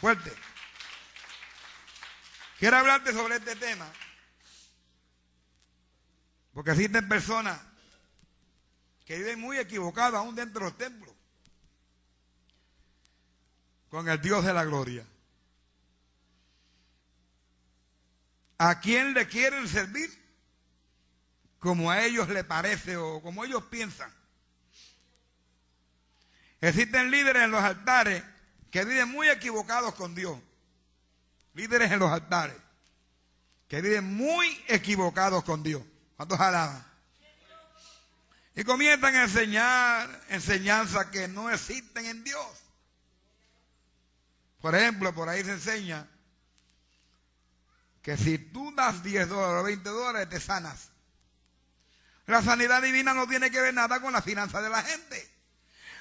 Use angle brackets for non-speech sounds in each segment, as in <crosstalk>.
Fuerte. Quiero hablarte sobre este tema. Porque existen personas que viven muy equivocadas aún dentro de los templos con el Dios de la gloria. ¿A quién le quieren servir? Como a ellos le parece o como ellos piensan. Existen líderes en los altares que viven muy equivocados con Dios. Líderes en los altares que viven muy equivocados con Dios. ¿Cuántos alaban? Y comienzan a enseñar enseñanzas que no existen en Dios. Por ejemplo, por ahí se enseña que si tú das 10 dólares o 20 dólares, te sanas. La sanidad divina no tiene que ver nada con la finanza de la gente.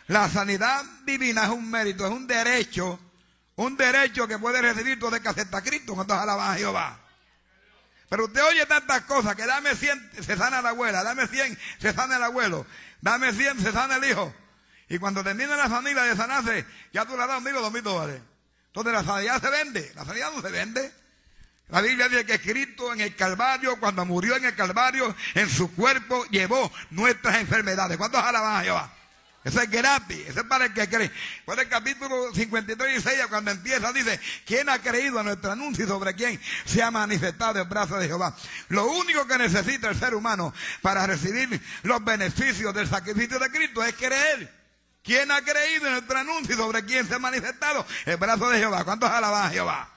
La sanidad divina es un mérito, es un derecho, un derecho que puede recibir todo el que acepta a Cristo cuando alaban a Jehová. Pero usted oye tantas cosas, que dame 100, se sana la abuela, dame 100, se sana el abuelo, dame 100, se sana el hijo. Y cuando termina la familia de sanarse, ya tú le das mil o dos mil dólares. Entonces la sanidad se vende, la sanidad no se vende. La Biblia dice que Cristo en el Calvario, cuando murió en el Calvario, en su cuerpo llevó nuestras enfermedades. ¿Cuántos alaban a Jehová? Eso es gratis, eso es para el que cree. Por el capítulo 53 y 6, cuando empieza, dice, ¿quién ha creído a nuestro anuncio y sobre quién se ha manifestado el brazo de Jehová? Lo único que necesita el ser humano para recibir los beneficios del sacrificio de Cristo es creer. ¿Quién ha creído en nuestro anuncio y sobre quién se ha manifestado el brazo de Jehová? ¿Cuántos alaban a Jehová?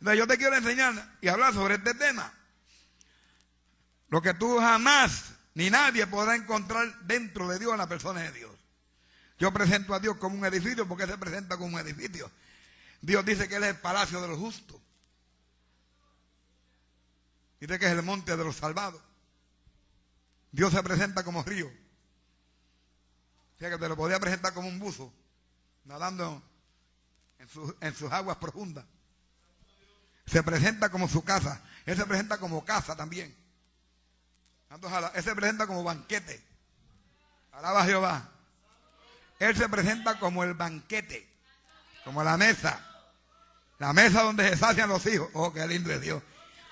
Entonces yo te quiero enseñar y hablar sobre este tema. Lo que tú jamás ni nadie podrá encontrar dentro de Dios en la persona de Dios. Yo presento a Dios como un edificio porque se presenta como un edificio. Dios dice que Él es el palacio de los justos. Dice que es el monte de los salvados. Dios se presenta como río. O sea que te lo podía presentar como un buzo, nadando en, en sus aguas profundas. Se presenta como su casa. Él se presenta como casa también. Él se presenta como banquete. Alaba Jehová. Él se presenta como el banquete, como la mesa. La mesa donde se sacian los hijos. Oh, qué lindo es Dios.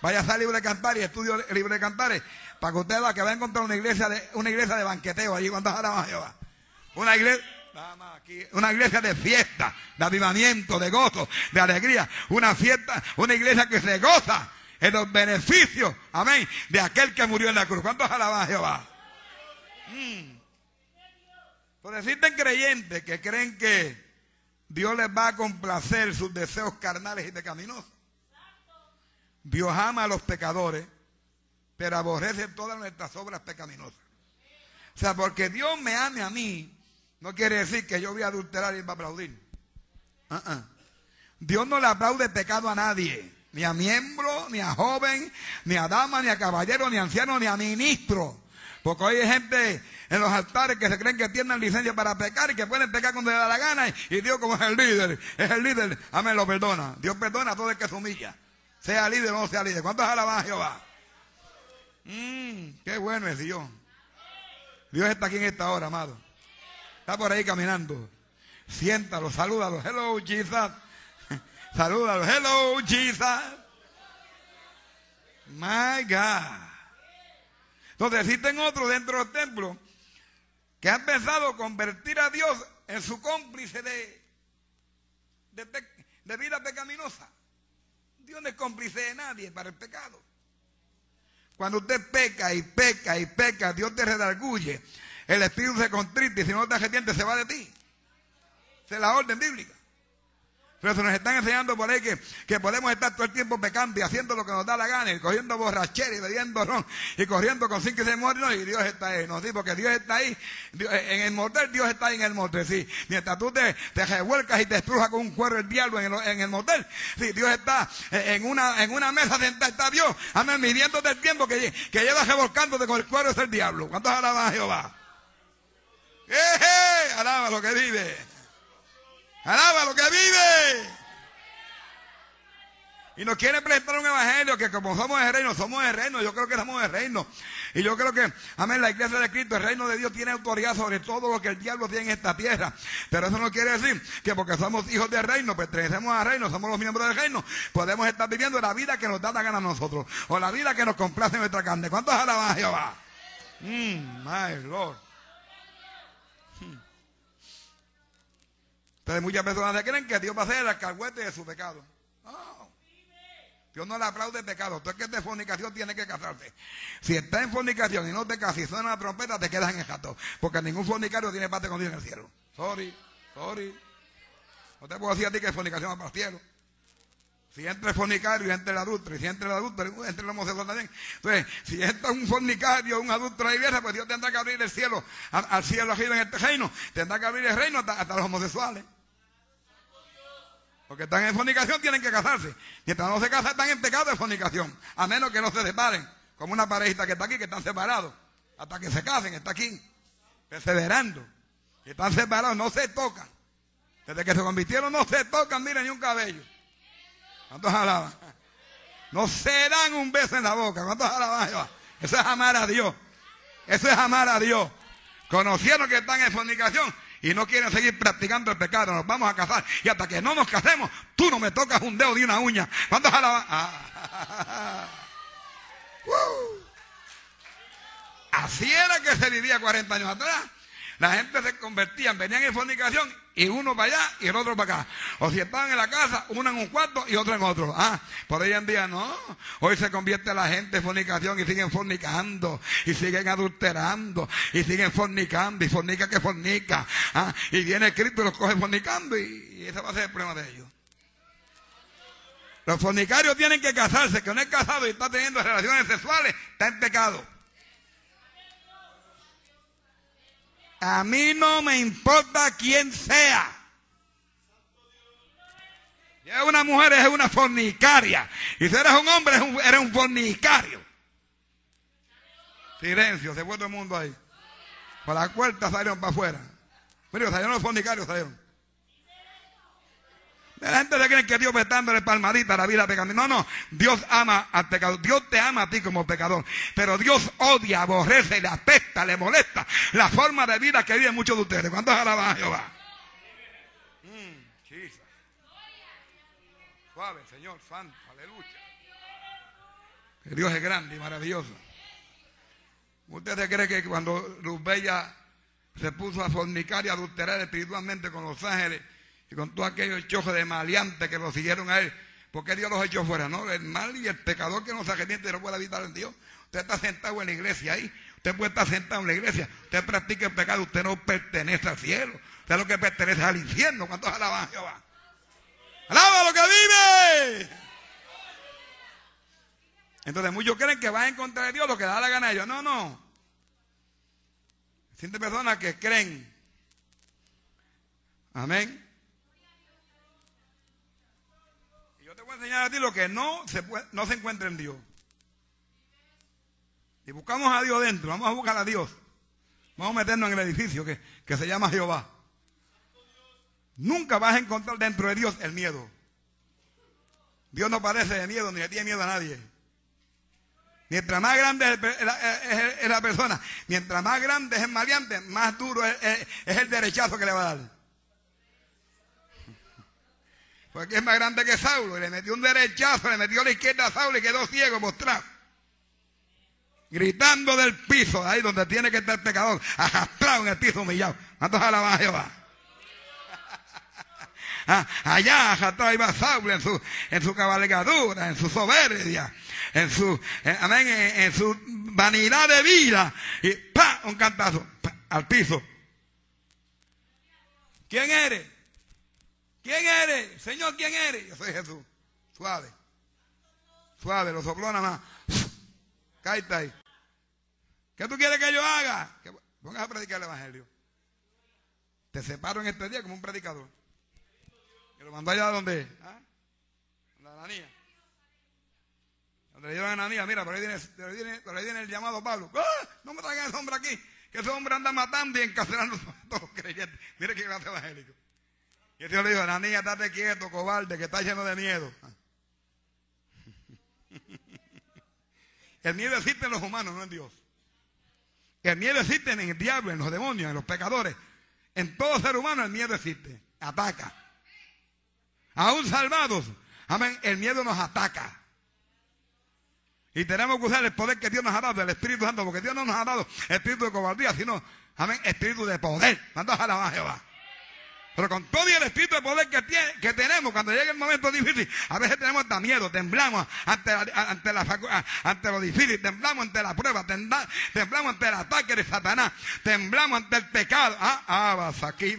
Vaya a libre de cantar y estudio libre de cantar para que usted vea que va a encontrar una iglesia de, una iglesia de banqueteo allí cuando alaba Jehová. Una iglesia, una iglesia de fiesta, de avivamiento, de gozo, de alegría. Una fiesta, una iglesia que se goza en los beneficios, amén, de aquel que murió en la cruz. ¿Cuántos alaban a Jehová? Mm. Por existen creyentes que creen que Dios les va a complacer sus deseos carnales y pecaminosos. Dios ama a los pecadores, pero aborrece todas nuestras obras pecaminosas. O sea, porque Dios me ame a mí, no quiere decir que yo voy a adulterar y va a aplaudir. Uh-uh. Dios no le aplaude pecado a nadie ni a miembro, ni a joven, ni a dama, ni a caballero, ni a anciano, ni a ministro. Porque hoy hay gente en los altares que se creen que tienen licencia para pecar y que pueden pecar cuando les da la gana. Y Dios como es el líder, es el líder, amén, lo perdona. Dios perdona a todo el que se humilla. Sea líder o no sea líder. ¿Cuántos alaban a Jehová? Mmm, qué bueno es Dios. Dios está aquí en esta hora, amado. Está por ahí caminando. Siéntalo, salúdalo. Hello, Jesus. Salúdalo. Hello, Jesus. My God. Entonces existen otros dentro del templo que han pensado convertir a Dios en su cómplice de, de, vida pecaminosa. Dios no es cómplice de nadie para el pecado. Cuando usted peca y peca y peca, Dios te redarguye. El espíritu se contrita y si no te arrepientes se va de ti. Esa es la orden bíblica. Pero se nos están enseñando por ahí que, podemos estar todo el tiempo pecando y haciendo lo que nos da la gana, y cogiendo borrachera y bebiendo ron, y corriendo con cinco y seis muertos, y Dios está ahí. No, sí, porque Dios está ahí. en el motel, Dios está ahí en el motel, sí. Mientras tú te, revuelcas y te estrujas con un cuero el diablo en el, motel, sí, Dios está en una, en una mesa sentada, está Dios, amén, midiéndote el tiempo que, que llevas revolcándote con el cuero es el diablo. ¿Cuántos alaban a Jehová? ¡Eh, Alaba lo que vive. Alaba lo que vive. Y nos quiere presentar un evangelio que como somos el reino, somos el reino. Yo creo que somos el reino. Y yo creo que, amén, la iglesia de Cristo, el reino de Dios tiene autoridad sobre todo lo que el diablo tiene en esta tierra. Pero eso no quiere decir que porque somos hijos del reino, pertenecemos al reino, somos los miembros del reino, podemos estar viviendo la vida que nos da la gana a nosotros. O la vida que nos complace en nuestra carne. ¿Cuántos alaban a Jehová? Mmm, my Lord. Entonces muchas personas creen que Dios va a ser el alcahuete de su pecado. Dios no le aplaude el pecado. Tú es que es de fornicación tiene que casarse. Si está en fornicación y no te casas y suena la trompeta, te quedas en el jato. Porque ningún fornicario tiene parte con Dios en el cielo. Sorry, sorry. No te puedo decir a ti que fornicación va para el cielo. Si entra el fornicario y entra el adulto, y si entra el adulto, entra el homosexual también. Entonces, si entra un fornicario, un adulto a la iglesia, pues Dios tendrá que abrir el cielo, al, cielo arriba en este reino. Tendrá que abrir el reino hasta los homosexuales. Porque están en fornicación, tienen que casarse. Mientras no se casan, están en pecado de fornicación. A menos que no se separen. Como una parejita que está aquí, que están separados. Hasta que se casen, está aquí. Perseverando. Y están separados, no se tocan. Desde que se convirtieron, no se tocan, miren, ni un cabello. ¿Cuántos alaban? No se dan un beso en la boca. ¿Cuántos alaban? Eso es amar a Dios. Eso es amar a Dios. Conocieron que están en fornicación y no quieren seguir practicando el pecado, nos vamos a casar. Y hasta que no nos casemos, tú no me tocas un dedo de una uña. ¿Cuántos alaban? Ah. Así era que se vivía 40 años atrás. La gente se convertía, venían en fornicación y uno para allá y el otro para acá. O si estaban en la casa, uno en un cuarto y otro en otro. Ah, por hoy en día no. Hoy se convierte la gente en fornicación y siguen fornicando y siguen adulterando y siguen fornicando y fornica que fornica. Ah, y viene Cristo y los coge fornicando y, ese va a ser el problema de ellos. Los fornicarios tienen que casarse, que no es casado y está teniendo relaciones sexuales, está en pecado. A mí no me importa quién sea. Si es una mujer, es una fornicaria. Y si eres un hombre, eres un, fornicario. Silencio, se fue todo el mundo ahí. Por la puerta salieron para afuera. Pero salieron los fornicarios, salieron. La gente se cree que Dios está dándole palmadita a la vida pecadora. No, no. Dios ama al pecador. Dios te ama a ti como pecador. Pero Dios odia, aborrece, le apesta, le molesta la forma de vida que viven muchos de ustedes. ¿Cuántos alaban a Jehová? Mm, Suave, Señor, santo, aleluya. Que Dios es grande y maravilloso. ¿Usted se cree que cuando Luz Bella se puso a fornicar y adulterar espiritualmente con los ángeles, y con todos aquellos chojos de maleantes que lo siguieron a él, ¿por qué Dios los echó fuera? No, el mal y el pecador que no se arrepiente no puede habitar en Dios. Usted está sentado en la iglesia ahí, usted puede estar sentado en la iglesia, usted practica el pecado, usted no pertenece al cielo, usted lo que pertenece al infierno. ¿Cuántos alaban a Jehová? ¡Alaba lo que vive! Entonces muchos creen que van a encontrar a Dios lo que da la gana a ellos. No, no. Siente personas que creen. Amén. Enseñar a ti lo que no se, puede, no se encuentra en Dios. Y buscamos a Dios dentro, vamos a buscar a Dios. Vamos a meternos en el edificio que, se llama Jehová. Nunca vas a encontrar dentro de Dios el miedo. Dios no parece de miedo ni le tiene miedo a nadie. Mientras más grande es, la persona, mientras más grande es el maleante, más duro es, es el derechazo que le va a dar. Porque es más grande que Saulo. Y le metió un derechazo, le metió a la izquierda a Saulo y quedó ciego mostrado. Gritando del piso, ahí donde tiene que estar el pecador, arrastrado en el piso humillado. ¿Cuántos alaban a Jehová? <laughs> Ah, allá arrastrado iba Saulo en su, en su cabalgadura, en su soberbia, en su, eh, amén, en, su vanidad de vida. Y ¡pa! un cantazo al piso. ¿Quién eres? ¿Quién eres? Señor, ¿quién eres? Yo soy Jesús. Suave. Suave, lo sopló nada más. <laughs> Cállate ahí. ¿Qué tú quieres que yo haga? Que pongas a predicar el Evangelio. Te separo en este día como un predicador. Que lo mandó allá donde. ¿Ah? La Ananía. Donde le dieron a Ananía. Mira, por ahí viene, por ahí viene, por ahí viene el llamado Pablo. ¡Ah! No me traigan ese hombre aquí. Que ese hombre anda matando y encarcelando a todos los creyentes. Mira qué clase evangélico. Y el Señor le dijo, niña, estate quieto, cobarde, que está lleno de miedo. <laughs> El miedo existe en los humanos, no en Dios. El miedo existe en el diablo, en los demonios, en los pecadores. En todo ser humano el miedo existe. Ataca. Aún salvados, amén, el miedo nos ataca. Y tenemos que usar el poder que Dios nos ha dado, el Espíritu Santo, porque Dios no nos ha dado espíritu de cobardía, sino, amén, espíritu de poder. ¿Cuántos alaban a Jehová? Pero con todo el espíritu de poder que, tiene, que tenemos, cuando llega el momento difícil, a veces tenemos hasta miedo, temblamos ante, ante, la, lo difícil, temblamos ante la prueba, temblamos ante el ataque de Satanás, temblamos ante el pecado. Ah, ah, aquí,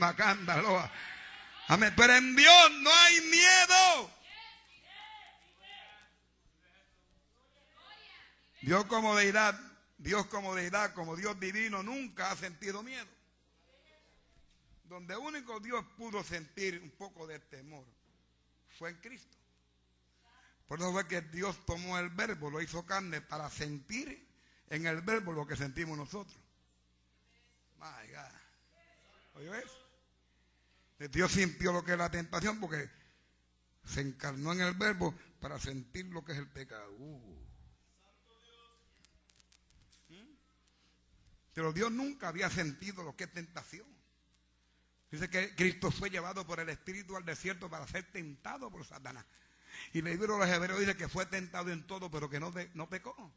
Amén. Pero en Dios no hay miedo. Dios como deidad, Dios como deidad, como Dios divino, nunca ha sentido miedo. Donde único Dios pudo sentir un poco de temor fue en Cristo. Por eso fue que Dios tomó el verbo, lo hizo carne para sentir en el verbo lo que sentimos nosotros. My God. ¿Oye eso? Dios sintió lo que es la tentación porque se encarnó en el verbo para sentir lo que es el pecado. Uh. Pero Dios nunca había sentido lo que es tentación. Dice que Cristo fue llevado por el Espíritu al desierto para ser tentado por Satanás. Y el libro de los Hebreos dice que fue tentado en todo, pero que no, no pecó.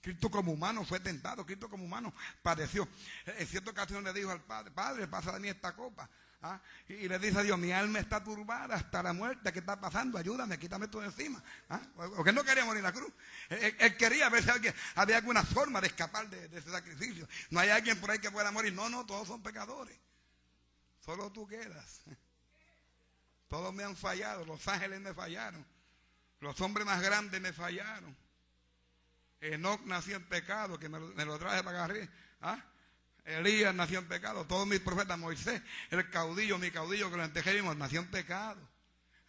Cristo como humano fue tentado, Cristo como humano padeció. En cierta ocasión le dijo al Padre, Padre, pasa de mí esta copa. ¿Ah? Y, le dice a Dios, mi alma está turbada hasta la muerte, ¿qué está pasando? Ayúdame, quítame todo encima. ¿Ah? Porque no quería morir en la cruz. Él, quería ver si había alguna forma de escapar de, ese sacrificio. No hay alguien por ahí que pueda morir. No, no, todos son pecadores. Solo tú quedas. Todos me han fallado. Los ángeles me fallaron. Los hombres más grandes me fallaron. Enoch nació en pecado, que me, lo traje para acá ¿Ah? Elías nació en pecado. Todos mis profetas, Moisés, el caudillo, mi caudillo que lo entejimos, nació en pecado.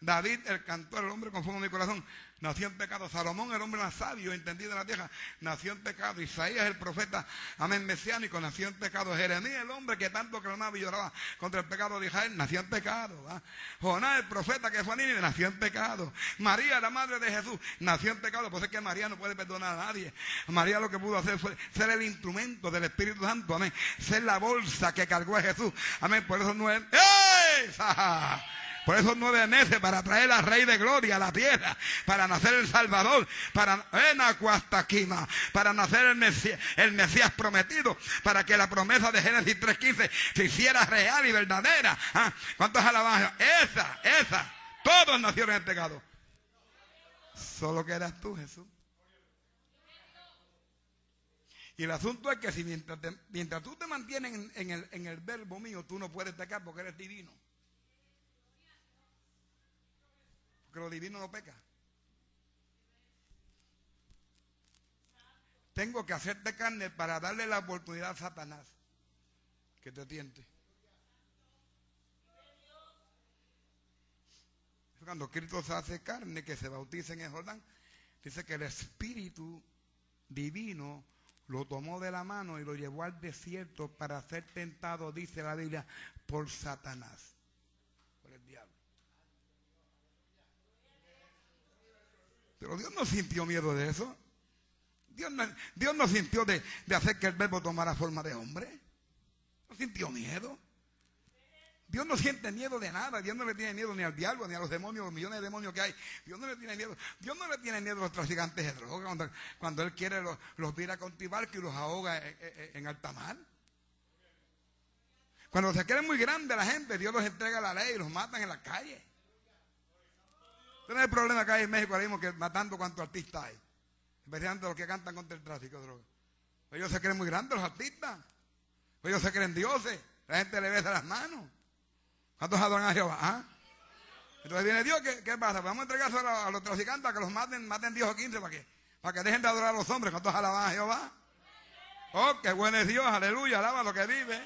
David, el cantor, el hombre conforme a mi corazón, nació en pecado. Salomón, el hombre más sabio, entendido en la tierra, nació en pecado. Isaías, el profeta, amén, mesiánico, nació en pecado. Jeremías, el hombre que tanto clamaba y lloraba contra el pecado de Israel, nació en pecado. Jonás, el profeta que fue a Nínive, nació en pecado. María, la madre de Jesús, nació en pecado. Por eso es que María no puede perdonar a nadie. María lo que pudo hacer fue ser el instrumento del Espíritu Santo, amén. Ser la bolsa que cargó a Jesús, amén. Por eso no es... ¡Ey! <laughs> Por esos nueve meses para traer al Rey de Gloria a la tierra, para nacer el Salvador, para para nacer el Mesías, el Mesías prometido, para que la promesa de Génesis 3.15 se hiciera real y verdadera. ¿Ah? ¿Cuántos alabanzas? Esa, esa. Todos nacieron en pecado. Solo que eras tú, Jesús. Y el asunto es que si mientras, mientras tú te mantienes en, el, en el verbo mío, tú no puedes pecar porque eres divino. Lo divino no peca. Tengo que hacerte carne para darle la oportunidad a Satanás que te tiente. Cuando Cristo se hace carne, que se bautiza en el Jordán, dice que el Espíritu divino lo tomó de la mano y lo llevó al desierto para ser tentado, dice la Biblia, por Satanás. Pero Dios no sintió miedo de eso. Dios no, Dios no sintió de, hacer que el verbo tomara forma de hombre. No sintió miedo. Dios no siente miedo de nada. Dios no le tiene miedo ni al diablo, ni a los demonios, los millones de demonios que hay. Dios no le tiene miedo. Dios no le tiene miedo a los traficantes de drogas. Cuando, Él quiere los, los vira con y los ahoga en, en alta mar. Cuando se quiere muy grande la gente, Dios los entrega a la ley y los matan en la calle. Este no es el problema que hay en México ahora mismo que matando cuántos artistas hay. Especialmente los que cantan contra el tráfico de drogas. Ellos se creen muy grandes los artistas. Ellos se creen dioses. La gente le besa las manos. ¿Cuántos adoran a Jehová? ¿Ah? Entonces viene Dios, ¿qué, pasa? Vamos a entregar a, los traficantes a que los maten, maten 10 o 15 para qué? Para que dejen de adorar a los hombres. ¿Cuántos alaban a Jehová? Oh, qué bueno es Dios, aleluya, alaba lo que vive.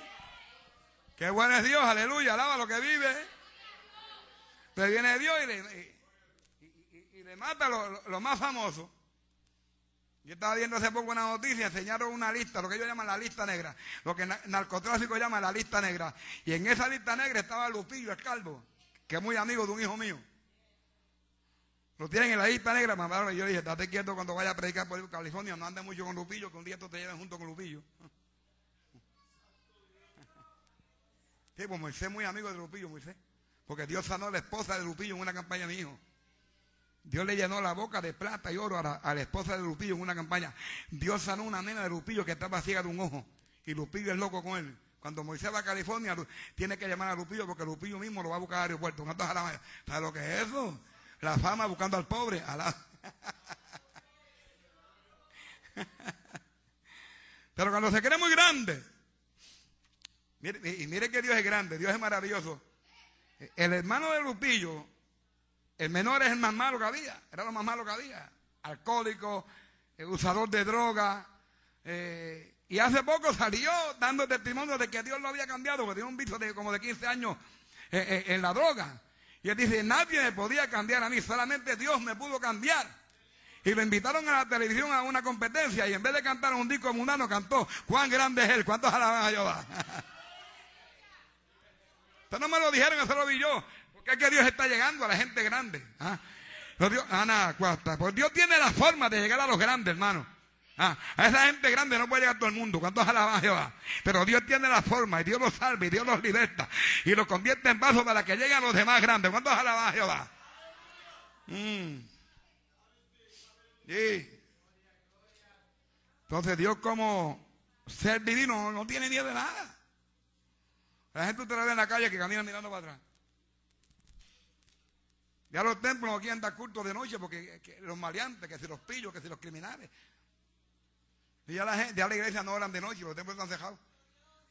Qué bueno es Dios, aleluya, alaba lo que vive. Entonces viene Dios y le, le mata lo, más famoso. Yo estaba viendo hace poco una noticia, enseñaron una lista, lo que ellos llaman la lista negra, lo que narcotráfico llama la lista negra. Y en esa lista negra estaba Lupillo, el calvo, que es muy amigo de un hijo mío. Lo tienen en la lista negra, mamá. Yo dije, date quieto cuando vaya a predicar por California, no andes mucho con Lupillo, que un día tú te lleven junto con Lupillo. <laughs> Sí, pues Moisés muy amigo de Lupillo, Moisés. Porque Dios sanó a la esposa de Lupillo en una campaña de mi hijo. Dios le llenó la boca de plata y oro a la, esposa de Lupillo en una campaña. Dios sanó una nena de Lupillo que estaba ciega de un ojo. Y Lupillo es loco con él. Cuando Moisés va a California, tiene que llamar a Lupillo porque Lupillo mismo lo va a buscar al aeropuerto. ¿Sabes lo que es eso? La fama buscando al pobre. <laughs> Pero cuando se cree muy grande, y mire que Dios es grande, Dios es maravilloso. El hermano de Lupillo, el menor es el más malo que había, era lo más malo que había. Alcohólico, eh, usador de droga. Eh, y hace poco salió dando testimonio de que Dios lo había cambiado, porque tiene un vicio de como de 15 años eh, en la droga. Y él dice, nadie me podía cambiar a mí, solamente Dios me pudo cambiar. Y lo invitaron a la televisión a una competencia y en vez de cantar un disco mundano cantó, cuán grande es Él, cuántos alaban a Jehová. <laughs> Ustedes no me lo dijeron, eso lo vi yo. Porque que Dios está llegando a la gente grande. ¿ah? Dios, Ana, pues Dios tiene la forma de llegar a los grandes, hermano. Ah, a esa gente grande no puede llegar todo el mundo. ¿Cuántos alaban a Jehová? Pero Dios tiene la forma y Dios los salva y Dios los liberta y los convierte en vasos para que lleguen los demás grandes. ¿Cuántos alaban a Jehová? Mm. Sí. Entonces Dios como ser divino no tiene miedo de nada. La gente usted la ve en la calle que camina mirando para atrás. Ya los templos no quieren dar culto de noche porque los maleantes, que si los pillos, que si los criminales. Y ya la gente, ya la iglesia no oran de noche, los templos están cejados.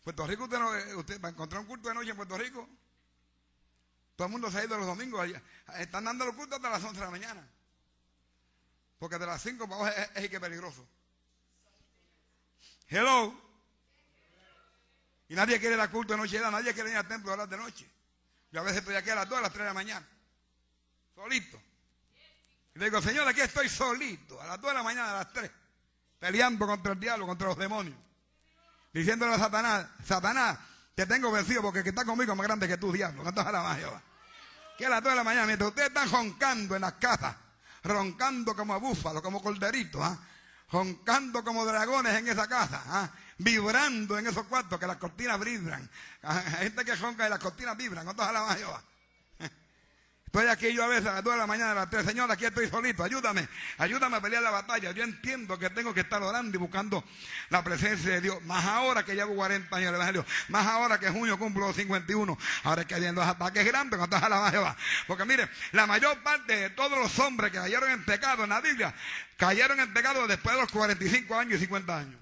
Puerto Rico, no, usted va a encontrar un culto de noche en Puerto Rico. Todo el mundo se ha ido los domingos. Allá. Están dando los cultos hasta las 11 de la mañana. Porque de las 5 para es, es, que peligroso. Hello. Y nadie quiere la culto de noche, nadie quiere ir al templo a horas de noche. Yo a veces estoy aquí a las 2, a las 3 de la mañana. Solito. Y le digo, Señor, aquí estoy solito. A las 2 de la mañana, a las 3 peleando contra el diablo, contra los demonios. Diciéndole a Satanás, Satanás, te tengo vencido porque el que está conmigo es más grande que tú, diablo. ¿Cuánto a la Jehová? Que a las 2 de la mañana, mientras ustedes están roncando en las casas, roncando como búfalos, como colderitos, ¿ah? roncando como dragones en esa casa, ¿ah? vibrando en esos cuartos que las cortinas vibran. <laughs> Hay gente que ronca y las cortinas vibran. ¿Cuánto a la Jehová? Estoy aquí yo a veces a las 2 de la mañana, a las 3, Señor, aquí estoy solito, ayúdame, ayúdame a pelear la batalla. Yo entiendo que tengo que estar orando y buscando la presencia de Dios. Más ahora que llevo 40 años el Evangelio, más ahora que junio cumplo 51. Ahora es que viendo los ataques grandes, cuando a la Jehová. Porque mire, la mayor parte de todos los hombres que cayeron en pecado en la Biblia, cayeron en pecado después de los 45 años y 50 años.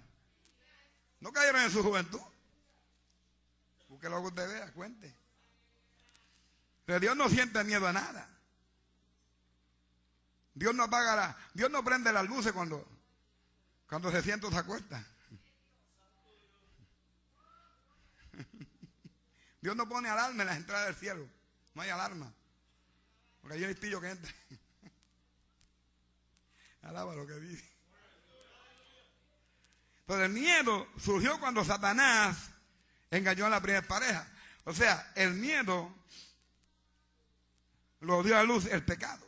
No cayeron en su juventud. Busque lo que usted vea, cuente. Pero Dios no siente miedo a nada. Dios no apaga la, Dios no prende las luces cuando, cuando se siente o se acuesta. <laughs> Dios no pone alarma en las entradas del cielo. No hay alarma. Porque hay un espillo que entra. <laughs> Alaba lo que dice. Pero el miedo surgió cuando Satanás engañó a la primera pareja. O sea, el miedo lo dio a luz el pecado.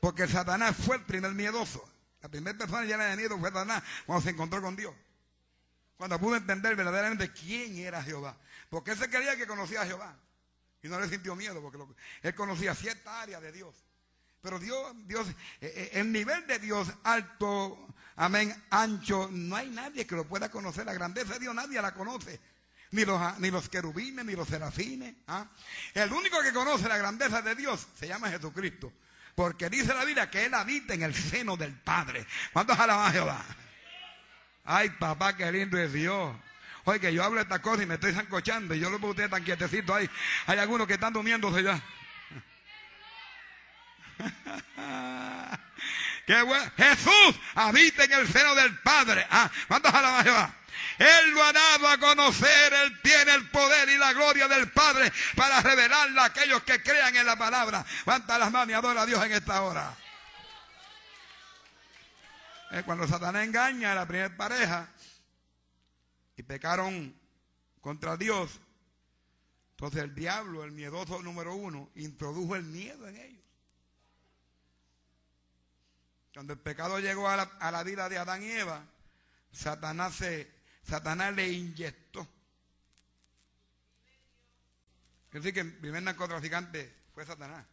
Porque Satanás fue el primer miedoso. La primera persona llena de miedo fue Satanás cuando se encontró con Dios. Cuando pudo entender verdaderamente quién era Jehová. Porque él se creía que conocía a Jehová. Y no le sintió miedo porque él conocía cierta área de Dios. Pero Dios, Dios, eh, eh, el nivel de Dios alto, amén, ancho, no hay nadie que lo pueda conocer. La grandeza de Dios nadie la conoce ni los, ni los querubines, ni los serafines. ¿ah? El único que conoce la grandeza de Dios se llama Jesucristo. Porque dice la Biblia que Él habita en el seno del Padre. ¿Cuántos alaban Jehová? Ay, papá, qué lindo es Dios. Oye, que yo hablo estas cosas y me estoy zancochando y yo lo veo ustedes tan quietecitos ahí. Hay algunos que están durmiéndose ya. <laughs> Jesús habita en el seno del Padre. ¿Ah? ¿Cuántos alaban a Jehová? Él lo ha dado a conocer. Él tiene el poder y la gloria del Padre para revelarla a aquellos que crean en la palabra. Levanta las manos y adora a Dios en esta hora. Cuando Satanás engaña a la primera pareja y pecaron contra Dios, Entonces el diablo, el miedoso número uno, introdujo el miedo en ellos. Cuando el pecado llegó a la, vida de Adán y Eva, Satanás, se, le inyectó. Es decir, que el primer narcotraficante fue Satanás.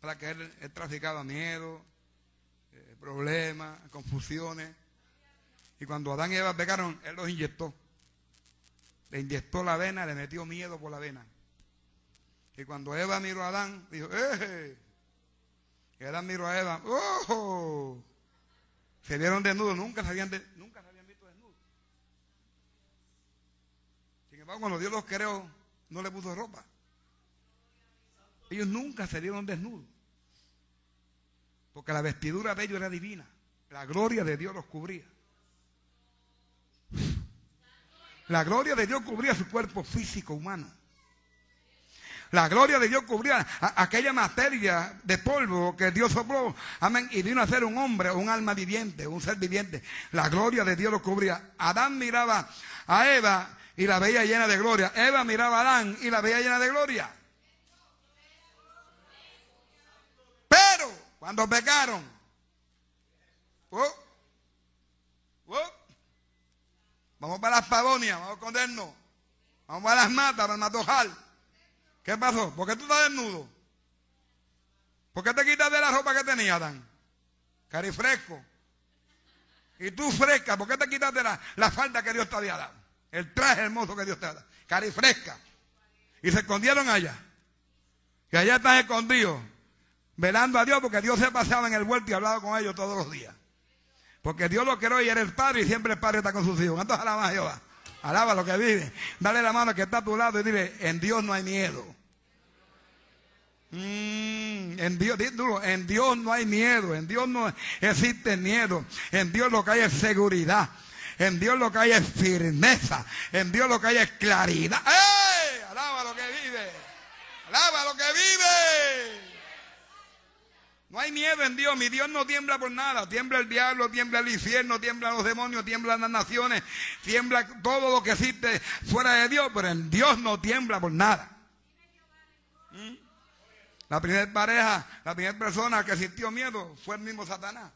Para que él, él traficaba miedo, eh, problemas, confusiones. Y cuando Adán y Eva pecaron, él los inyectó. Le inyectó la vena, le metió miedo por la vena. Y cuando Eva miró a Adán, dijo, ¡eh! Adán miró a Eva, ¡oh! Se vieron desnudos, nunca se habían, nunca se habían visto desnudos. Sin embargo, cuando Dios los creó, no le puso ropa. Ellos nunca se vieron desnudos. Porque la vestidura de ellos era divina. La gloria de Dios los cubría. La gloria de Dios cubría su cuerpo físico humano. La gloria de Dios cubría aquella materia de polvo que Dios sopló. Amén. Y vino a ser un hombre, un alma viviente, un ser viviente. La gloria de Dios lo cubría. Adán miraba a Eva y la veía llena de gloria. Eva miraba a Adán y la veía llena de gloria. Pero cuando pecaron, oh, oh, vamos para las pavonias, vamos a escondernos, vamos para las matas, para el. ¿Qué pasó? ¿Por qué tú estás desnudo? ¿Por qué te quitas de la ropa que tenía, Adán? Cari fresco. Y tú fresca, ¿por qué te quitas de la, falda que Dios te había dado? El traje hermoso que Dios te ha dado. Cari fresca. Y se escondieron allá. Y allá están escondidos velando a Dios porque Dios se pasaba en el huerto y hablaba con ellos todos los días. Porque Dios lo creó y era el Padre y siempre el Padre está con sus hijos. ¿Cuántos alaban a Jehová? Alaba lo que vive. Dale la mano que está a tu lado y dile, en Dios no hay miedo. Mm, en Dios, en Dios no hay miedo, en Dios no existe miedo, en Dios lo que hay es seguridad, en Dios lo que hay es firmeza, en Dios lo que hay es claridad. ¡Eh! Alaba lo que vive, alaba lo que vive. No hay miedo en Dios, mi Dios no tiembla por nada. Tiembla el diablo, tiembla el infierno, tiembla los demonios, tiemblan las naciones, tiembla todo lo que existe fuera de Dios, pero en Dios no tiembla por nada. ¿Mm? La primera pareja, la primera persona que sintió miedo fue el mismo Satanás.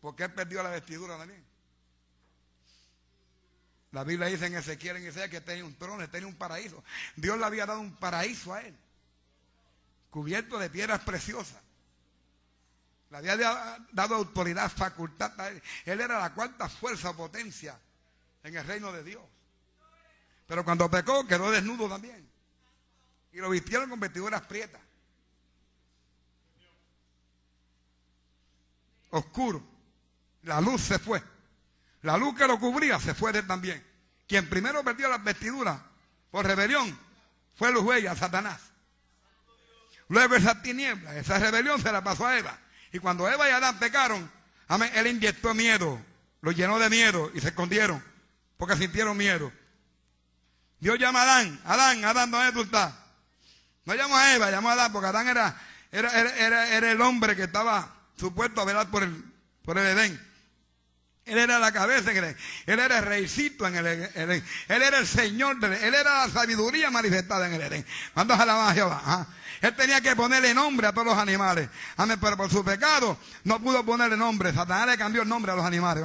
Porque él perdió la vestidura también. La Biblia dice en Ezequiel, en Ezequiel que tenía un trono, tenía un paraíso. Dios le había dado un paraíso a él, cubierto de piedras preciosas. Le había dado autoridad, facultad. Él era la cuarta fuerza potencia en el reino de Dios. Pero cuando pecó, quedó desnudo también. Y lo vistieron con vestiduras prietas. Oscuro. La luz se fue. La luz que lo cubría se fue de él también. Quien primero perdió las vestiduras por rebelión fue los huellas, Satanás. Luego esa tiniebla, esa rebelión se la pasó a Eva. Y cuando Eva y Adán pecaron, amén, él inyectó miedo, lo llenó de miedo y se escondieron porque sintieron miedo. Dios llama a Adán, Adán, Adán, ¿dónde tú estás? No llamó a Eva, llamó a Adán porque Adán era, era, era, era el hombre que estaba supuesto a velar por el, por el Edén. Él era la cabeza Él era el reycito en el Edén. Él era el Señor. Él era la sabiduría manifestada en el Edén. Mando a la Jehová. Él tenía que ponerle nombre a todos los animales. Amén. Pero por su pecado no pudo ponerle nombre. Satanás le cambió el nombre a los animales.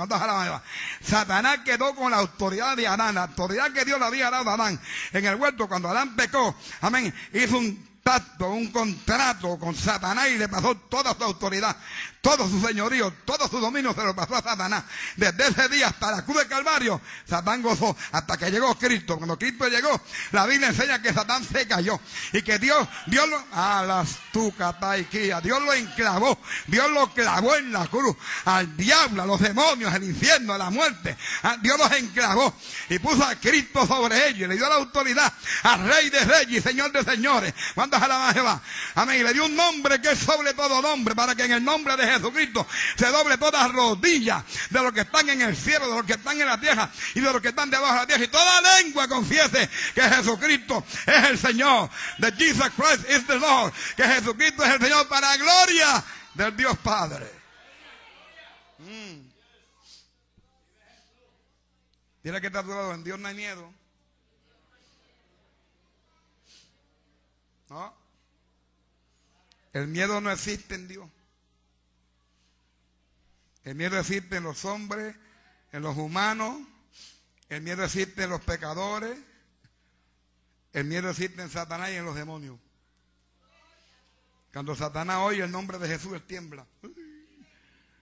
Satanás quedó con la autoridad de Adán. La autoridad que Dios le había dado a Adán. En el huerto, cuando Adán pecó. Amén. Hizo un pacto, un contrato con Satanás y le pasó toda su autoridad, todo su señorío, todo su dominio se lo pasó a Satanás. Desde ese día hasta la cruz del Calvario, Satán gozó hasta que llegó Cristo. Cuando Cristo llegó, la Biblia enseña que Satán se cayó y que Dios, Dios lo, a las Dios lo enclavó, Dios lo clavó en la cruz, al diablo, a los demonios, al infierno, a la muerte, Dios los enclavó y puso a Cristo sobre ellos y le dio la autoridad al Rey de Reyes y Señor de Señores. ¿Cuántas alabanzas Jehová? Amén. Y le dio un nombre que es sobre todo nombre para que en el nombre de Jesucristo se doble todas rodillas de los que están en el cielo, de los que están en la tierra y de los que están debajo de la tierra. Y toda lengua confiese que Jesucristo es el Señor. De Jesus Christ is the Lord. Que Jesucristo es el Señor para gloria del Dios Padre. Mm. Que está a en Dios no hay miedo. ¿No? El miedo no existe en Dios. El miedo existe en los hombres, en los humanos. El miedo existe en los pecadores. El miedo existe en Satanás y en los demonios. Cuando Satanás oye el nombre de Jesús, él tiembla.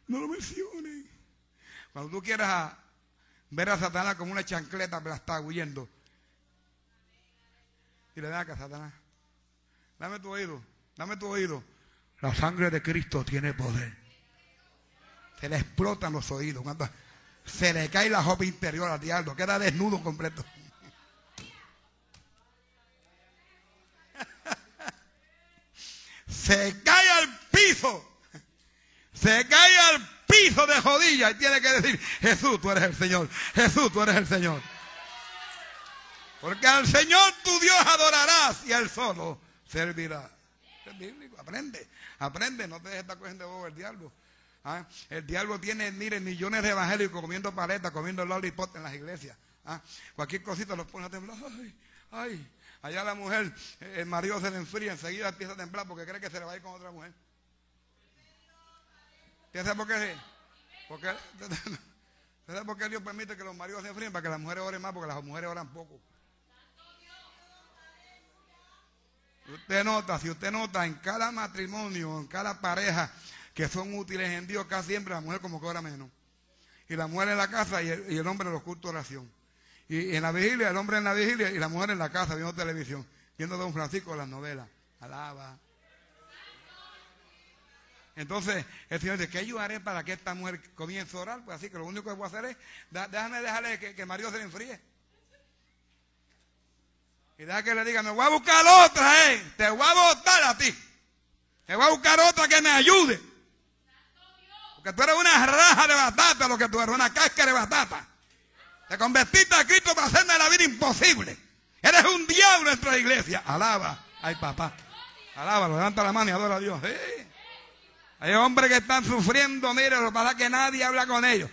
no lo mencionen. Cuando tú quieras ver a Satanás como una chancleta, me está huyendo. Y le da acá, Satanás. Dame tu oído, dame tu oído. La sangre de Cristo tiene poder. Se le explotan los oídos. Cuando se le cae la ropa interior al diablo, queda desnudo completo. se cae al piso. Se cae al piso de jodilla y tiene que decir, Jesús, tú eres el Señor. Jesús, tú eres el Señor. Porque al Señor tu Dios adorarás y a Él solo servirá. Es bíblico, aprende, aprende, no te dejes estar cogiendo de bobo el diablo. ¿Ah? El diablo tiene, miren, millones de evangélicos comiendo paletas, comiendo lollipop en las iglesias. ¿Ah? Cualquier cosita los pone a temblar. Ay, ay. Allá la mujer, el marido se le enfría, enseguida empieza a temblar porque cree que se le va a ir con otra mujer. ¿Usted por qué? Porque, <laughs> ¿Sabe por qué Dios permite que los maridos se enfríen? Para que las mujeres oren más, porque las mujeres oran poco. Usted nota, si usted nota en cada matrimonio, en cada pareja que son útiles en Dios, casi siempre la mujer como que ora menos. Y la mujer en la casa y el, hombre en los cultos de oración. Y, en la vigilia, el hombre en la vigilia y la mujer en la casa viendo televisión, viendo a Don Francisco las novelas. Alaba. Entonces el Señor dice, ¿qué yo haré para que esta mujer comience a orar? Pues así que lo único que voy a hacer es, déjame dejarle que, que Mario se le enfríe. Y deja que le diga, me voy a buscar otra, eh. Te voy a votar a ti. Te voy a buscar otra que me ayude. Porque tú eres una raja de batata, lo que tú eres, una cáscara de batata. Te convertiste a Cristo para hacerme la vida imposible. Eres un diablo en nuestra iglesia. Alaba. Ay, papá. Alábalo, levanta la mano y adora a Dios. Hay hombres que están sufriendo, mire, lo que que nadie habla con ellos.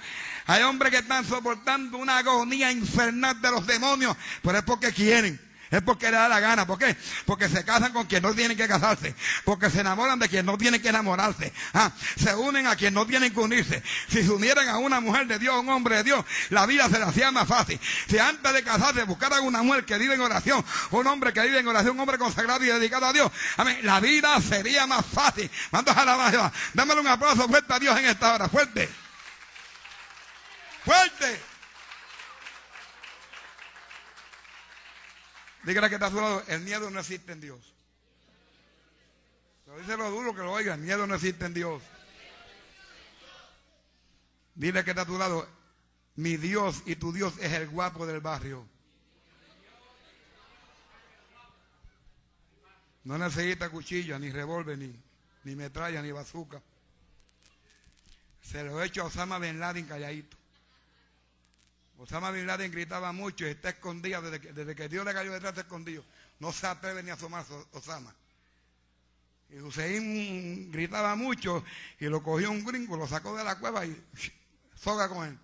Hay hombres que están soportando una agonía infernal de los demonios, pero es porque quieren. Es porque le da la gana. ¿Por qué? Porque se casan con quien no tienen que casarse. Porque se enamoran de quien no tienen que enamorarse. Ah, se unen a quien no tienen que unirse. Si se unieran a una mujer de Dios, a un hombre de Dios, la vida se le hacía más fácil. Si antes de casarse buscaran una mujer que vive en oración, un hombre que vive en oración, un hombre consagrado y dedicado a Dios, amén, la vida sería más fácil. Mando a la. Dámelo un aplauso fuerte a Dios en esta hora. Fuerte. Fuerte. Dígale que está a su lado, el miedo no existe en Dios. Pero lo duro que lo oiga, el miedo no existe en Dios. Dile que está a tu lado, mi Dios y tu Dios es el guapo del barrio. No necesita cuchilla, ni revólver, ni, ni metralla, ni bazooka. Se lo he hecho a Osama Ben Laden calladito. Osama Bin Laden gritaba mucho y está escondido. Desde que, Dios le cayó detrás, está escondido. No se atreve ni a asomarse Osama. Y Hussein gritaba mucho y lo cogió un gringo, lo sacó de la cueva y <laughs> soga con él.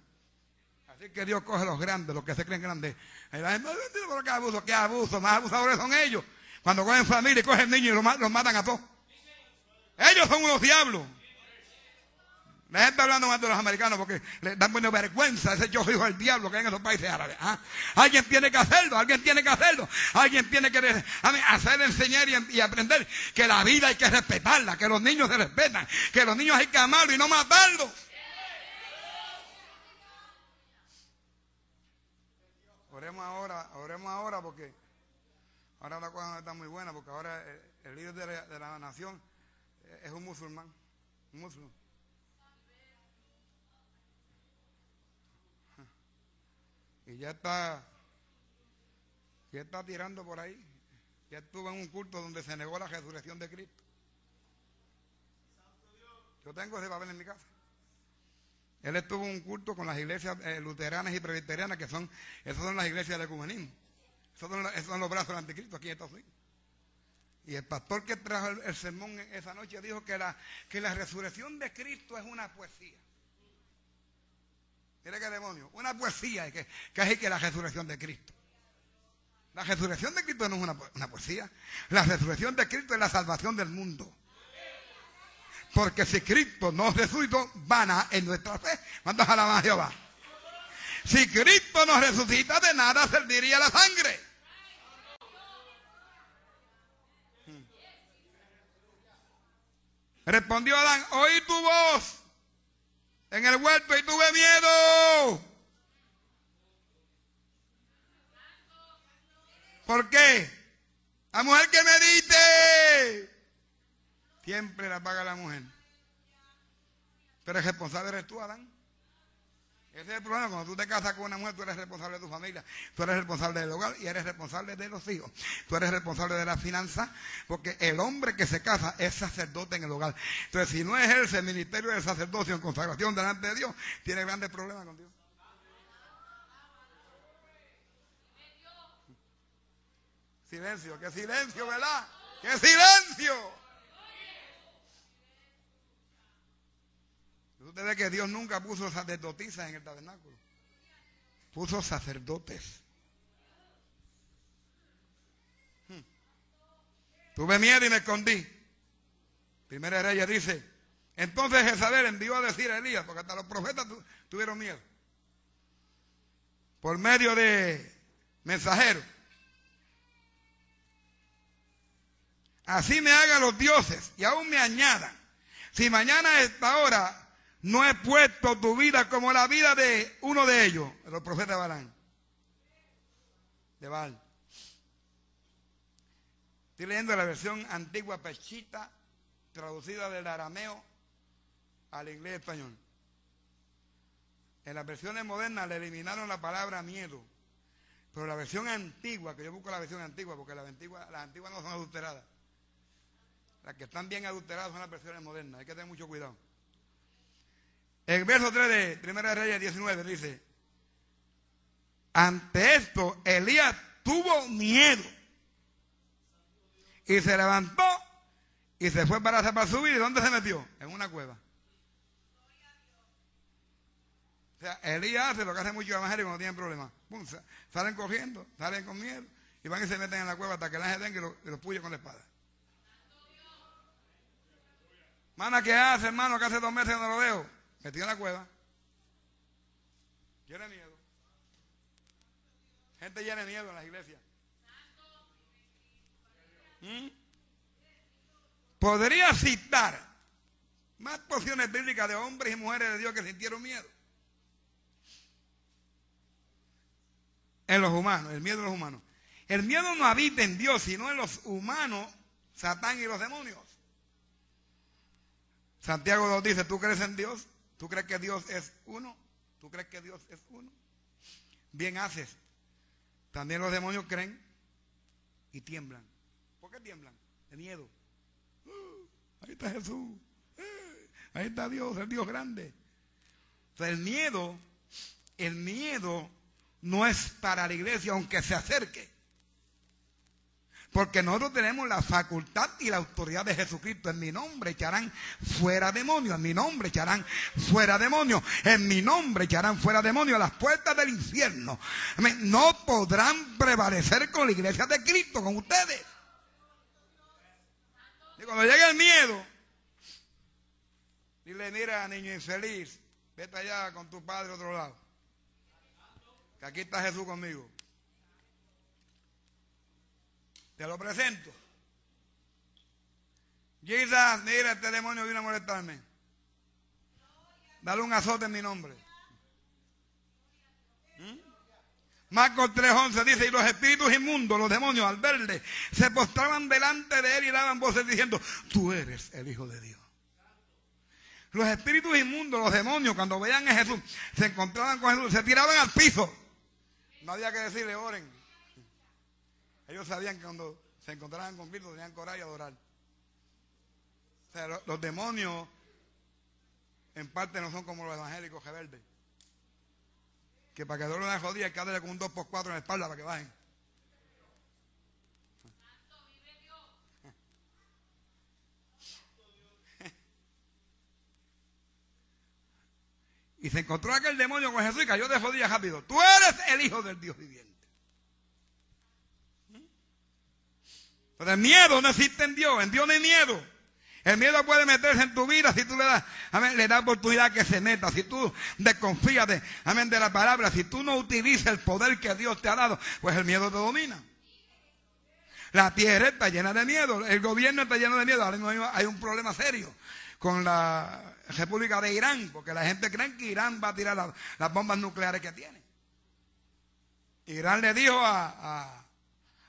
Así que Dios coge los grandes, los que se creen grandes. Y la gente, no qué abuso, qué abuso, más abusadores son ellos. Cuando cogen familia y cogen niños y los matan a todos. Ellos son unos diablos. La gente está hablando más de los americanos porque le dan buena vergüenza ese yo hijo del diablo que hay en esos países árabes. ¿ah? Alguien tiene que hacerlo, alguien tiene que hacerlo. Alguien tiene que hacer, enseñar y, aprender que la vida hay que respetarla, que los niños se respetan, que los niños hay que amarlos y no matarlos. Oremos ahora, oremos ahora porque ahora la cosa está muy buena porque ahora el, líder de la, de la nación es un musulmán, un musulmán. Y ya está, ya está tirando por ahí. Ya estuvo en un culto donde se negó la resurrección de Cristo. Yo tengo ese papel en mi casa. Él estuvo en un culto con las iglesias eh, luteranas y presbiterianas, que son, esas son las iglesias del ecumenismo. Esos son, los brazos del anticristo aquí en Estados Unidos. Y el pastor que trajo el, sermón esa noche dijo que la, que la resurrección de Cristo es una poesía. Mire qué demonio. Una poesía que, que es que la resurrección de Cristo. La resurrección de Cristo no es una, poesía. La resurrección de Cristo es la salvación del mundo. Porque si Cristo no resucitó, vana en nuestra fe. ¿Cuántos alaban a Jehová? Si Cristo no resucita, de nada serviría la sangre. Respondió Adán, oí tu voz en el huerto y tuve miedo. ¿Por qué? La mujer que medite. Siempre la paga la mujer. Pero el responsable eres tú, Adán. Ese es el problema. Cuando tú te casas con una mujer, tú eres responsable de tu familia. Tú eres responsable del hogar y eres responsable de los hijos. Tú eres responsable de la finanza. Porque el hombre que se casa es sacerdote en el hogar. Entonces, si no ejerce el ministerio de sacerdocio en consagración delante de Dios, tiene grandes problemas con Dios. Silencio, qué silencio, ¿verdad? ¡Qué silencio! Usted ve que Dios nunca puso sacerdotisas en el tabernáculo. Puso sacerdotes. Hmm. Tuve miedo y me escondí. Primera Reyes dice, entonces Jezabel envió a decir a Elías, porque hasta los profetas tuvieron miedo, por medio de mensajeros. Así me hagan los dioses y aún me añadan. Si mañana a esta hora no he puesto tu vida como la vida de uno de ellos, los profetas de Balán. De Baal. Estoy leyendo la versión antigua pechita, traducida del arameo al inglés español. En las versiones modernas le eliminaron la palabra miedo. Pero la versión antigua, que yo busco la versión antigua, porque las antiguas, las antiguas no son adulteradas. Las que están bien adulteradas son las versiones modernas. Hay que tener mucho cuidado. El verso 3 de 1 Reyes 19 dice, ante esto Elías tuvo miedo y se levantó y se fue para, para subir. ¿Y dónde se metió? En una cueva. O sea, Elías hace lo que hace muchos evangélicos cuando tienen problemas. salen corriendo, salen con miedo y van y se meten en la cueva hasta que el ángel venga y los lo puye con la espada. Mana, ¿qué hace, hermano? Que hace dos meses no lo veo. Metido en la cueva. Tiene miedo. Gente tiene miedo en las iglesias. ¿Mm? Podría citar más porciones bíblicas de hombres y mujeres de Dios que sintieron miedo. En los humanos, el miedo de los humanos. El miedo no habita en Dios, sino en los humanos, Satán y los demonios. Santiago 2 dice, ¿tú crees en Dios? ¿Tú crees que Dios es uno? ¿Tú crees que Dios es uno? Bien haces. También los demonios creen y tiemblan. ¿Por qué tiemblan? De miedo. <gasps> Ahí está Jesús. <gasps> Ahí está Dios, el Dios grande. El miedo, el miedo no es para la iglesia aunque se acerque. Porque nosotros tenemos la facultad y la autoridad de Jesucristo. En mi nombre echarán fuera demonios. En mi nombre echarán fuera demonios. En mi nombre echarán fuera demonios. Las puertas del infierno no podrán prevalecer con la iglesia de Cristo, con ustedes. Y cuando llegue el miedo, dile, mira, niño infeliz, vete allá con tu padre a otro lado. Que aquí está Jesús conmigo. Te lo presento. Jesus, mira, este demonio vino a molestarme. Dale un azote en mi nombre. ¿Mm? Marcos 3:11 dice, y los espíritus inmundos, los demonios, al verle, se postraban delante de él y daban voces diciendo, tú eres el Hijo de Dios. Los espíritus inmundos, los demonios, cuando veían a Jesús, se encontraban con Jesús, se tiraban al piso. No había que decirle, oren. Ellos sabían que cuando se encontraban con Cristo tenían orar y adorar. O sea, los, demonios en parte no son como los evangélicos rebeldes. Que para que duele una jodida hay que darle con un 2x4 en la espalda para que bajen. <laughs> Y se encontró aquel demonio con Jesús y cayó de rodillas rápido. Tú eres el hijo del Dios viviente. Pero el miedo no existe en Dios. En Dios no hay miedo. El miedo puede meterse en tu vida si tú le das, le das oportunidad que se meta. Si tú desconfías de, de la palabra, si tú no utilizas el poder que Dios te ha dado, pues el miedo te domina. La tierra está llena de miedo, el gobierno está lleno de miedo. Ahora mismo hay un problema serio con la República de Irán, porque la gente cree que Irán va a tirar las bombas nucleares que tiene. Irán le dijo a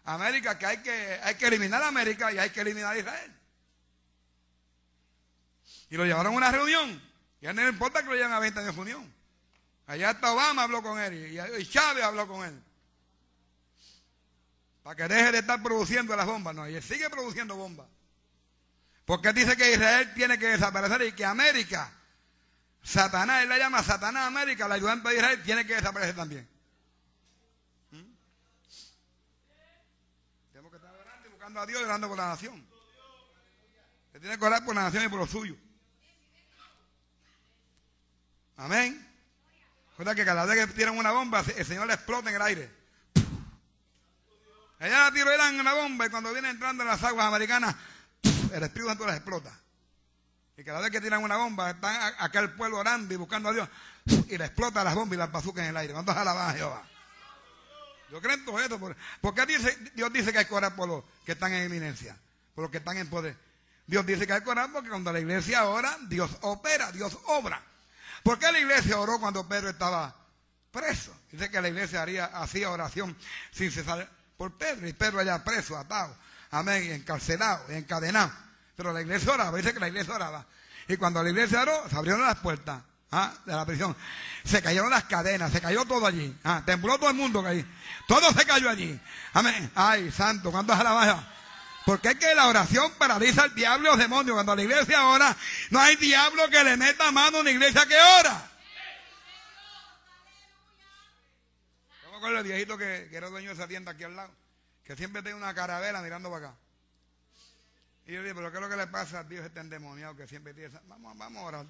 América que hay, que hay que eliminar a América y hay que eliminar a Israel. Y lo llevaron a una reunión. Ya no importa que lo lleven a 20 años de reunión. Allá está Obama habló con él y Chávez habló con él. Para que deje de estar produciendo las bombas. No, y él sigue produciendo bombas. Porque dice que Israel tiene que desaparecer y que América, Satanás, él la llama Satanás América, la ayudante de Israel, tiene que desaparecer también. ¿Mm? Tenemos que estar orando a Dios y orando por la nación. Se tiene que orar por la nación y por lo suyo. Amén. Recuerda que cada vez que tiran una bomba, el Señor le explota en el aire. Allá la tiro en una bomba y cuando viene entrando en las aguas americanas, el Espíritu Santo las explota. Y cada vez que tiran una bomba, están acá el pueblo orando y buscando a Dios, y le explota las bombas y las bazucas en el aire. ¿Cuántos alaban a Jehová? Yo creo en todo esto. ¿Por qué dice, Dios dice que hay que por los que están en eminencia? Por los que están en poder. Dios dice que hay que porque cuando la iglesia ora, Dios opera, Dios obra. ¿Por qué la iglesia oró cuando Pedro estaba preso? Dice que la iglesia haría, hacía oración sin cesar por Pedro. Y Pedro allá preso, atado, amén, encarcelado, encadenado. Pero la iglesia oraba, dice que la iglesia oraba. Y cuando la iglesia oró, se abrieron las puertas ¿ah? de la prisión. Se cayeron las cadenas, se cayó todo allí. ¿ah? Tembló todo el mundo ahí. Todo se cayó allí. Amén. Ay, santo, ¿cuántos alabanzas? Porque es que la oración paraliza al diablo y los demonios. Cuando la iglesia ora, no hay diablo que le meta mano a una iglesia que ora. Yo me el viejito que, era dueño de esa tienda aquí al lado, que siempre tiene una carabela mirando para acá. Y yo le dije, pero ¿qué es lo que le pasa a Dios este endemoniado que siempre tiene Vamos, vamos a orar.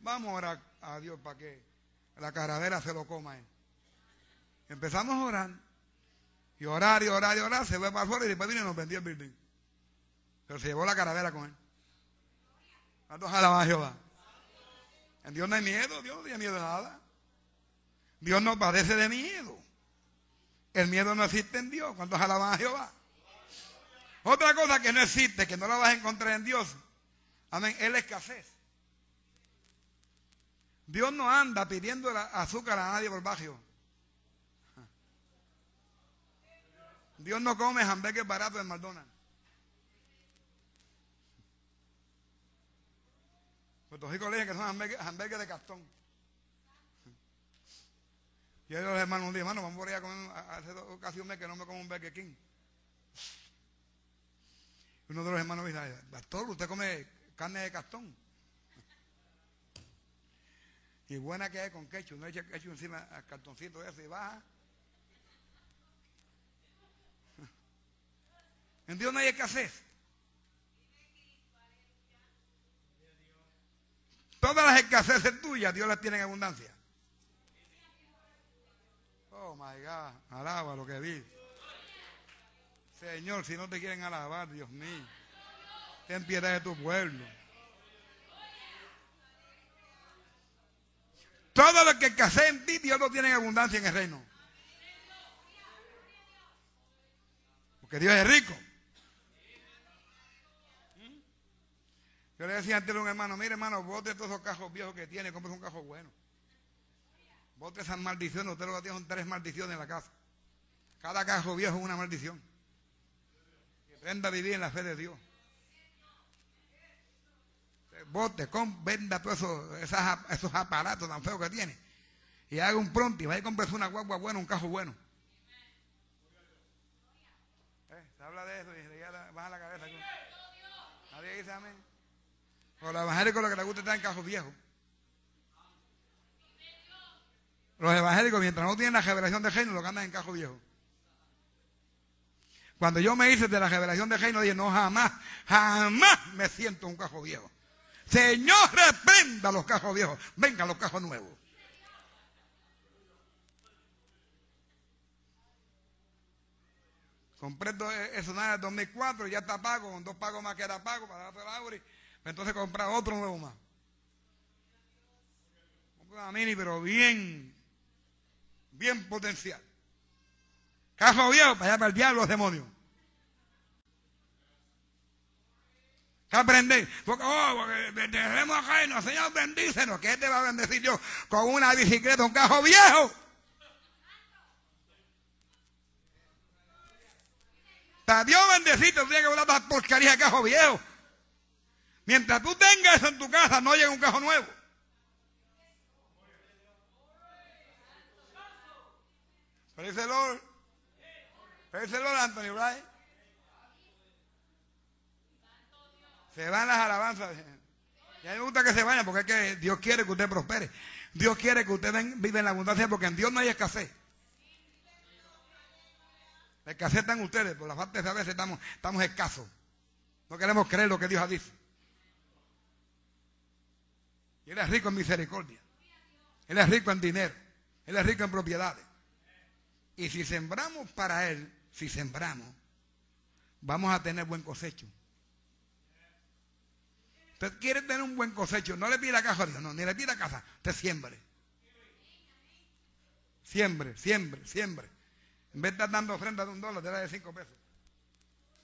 Vamos a orar a Dios para que la carabela se lo coma él. Empezamos a orar. Y orar y orar y orar, se fue para afuera y después vino y nos vendió el building. Pero se llevó la caravera con él. ¿Cuántos alaban a Jehová? En Dios no hay miedo, Dios no tiene miedo de nada. Dios no padece de miedo. El miedo no existe en Dios. ¿Cuántos alaban a Jehová? Otra cosa que no existe, que no la vas a encontrar en Dios. Amén. Es la escasez. Dios no anda pidiendo azúcar a nadie por bajo. Dios no come hamburgues baratos en McDonald's. Puerto Rico le dicen que son hamburgues, de cartón. Y ellos los hermanos un día, hermano, vamos por allá a comer, hace casi un mes que no me como un Burger King. Uno de los hermanos me dice, pastor, usted come carne de cartón. Y buena que es con quechu, no echa quechu encima al cartoncito ese y baja. <laughs> En Dios no hay escasez. Todas las escaseces tuyas, Dios las tiene en abundancia. Oh my God, alaba lo que vi. Señor, si no te quieren alabar, Dios mío, ten piedad de tu pueblo. Todo lo que escasee en ti, Dios lo tiene en abundancia en el reino. Porque Dios es rico. Yo le decía antes a un hermano, mire hermano, bote todos esos cajos viejos que tiene, compre un cajo bueno. Bote esas maldiciones, usted lo que tiene son tres maldiciones en la casa. Cada cajo viejo es una maldición. Y aprenda a vivir en la fe de Dios. Bote, con, venda todos esos, aparatos tan feos que tiene. Y haga un pronto y vaya a comprarse una guagua buena, un cajo bueno. Eh, se habla de eso y ya baja la cabeza. Nadie dice amén. O los evangélicos lo que les gusta estar en cajos viejos. Los evangélicos, mientras no tienen la revelación de reino, lo que andan en cajos viejos. Cuando yo me hice de la revelación de reino, dije, no, jamás, jamás me siento un cajo viejo. Señor, reprenda los cajos viejos. Vengan los cajos nuevos. Compré eso nada en 2004 y ya está pago, con dos pagos más que era pago para darse la Auri. Entonces comprar otro nuevo más. Compré una mini, pero bien, bien potencial. Caso viejo, para allá para el diablo, los demonios. ¿Qué aprender? Porque, oh, porque tenemos reino, Señor, bendícenos. ¿Qué te va a bendecir yo con una bicicleta, un cajo viejo? Para Dios bendecirte, tienes que volar las porquerías de cajo viejo. Mientras tú tengas eso en tu casa, no llega un cajo nuevo. Praise the Lord. Praise the Lord, Anthony Bryant. Se van las alabanzas. Y a mí me gusta que se vayan porque es que Dios quiere que usted prospere. Dios quiere que usted viva en la abundancia porque en Dios no hay escasez. La escasez está en ustedes, por la falta de saber estamos, estamos escasos. No queremos creer lo que Dios ha dicho. Y Él es rico en misericordia. Él es rico en dinero. Él es rico en propiedades. Y si sembramos para Él, si sembramos, vamos a tener buen cosecho. Usted quiere tener un buen cosecho, no le pida caja a Dios, no, ni le pida casa, usted siembre. Siembre, siembre, siembre. En vez de estar dando ofrenda de un dólar, te da de cinco pesos.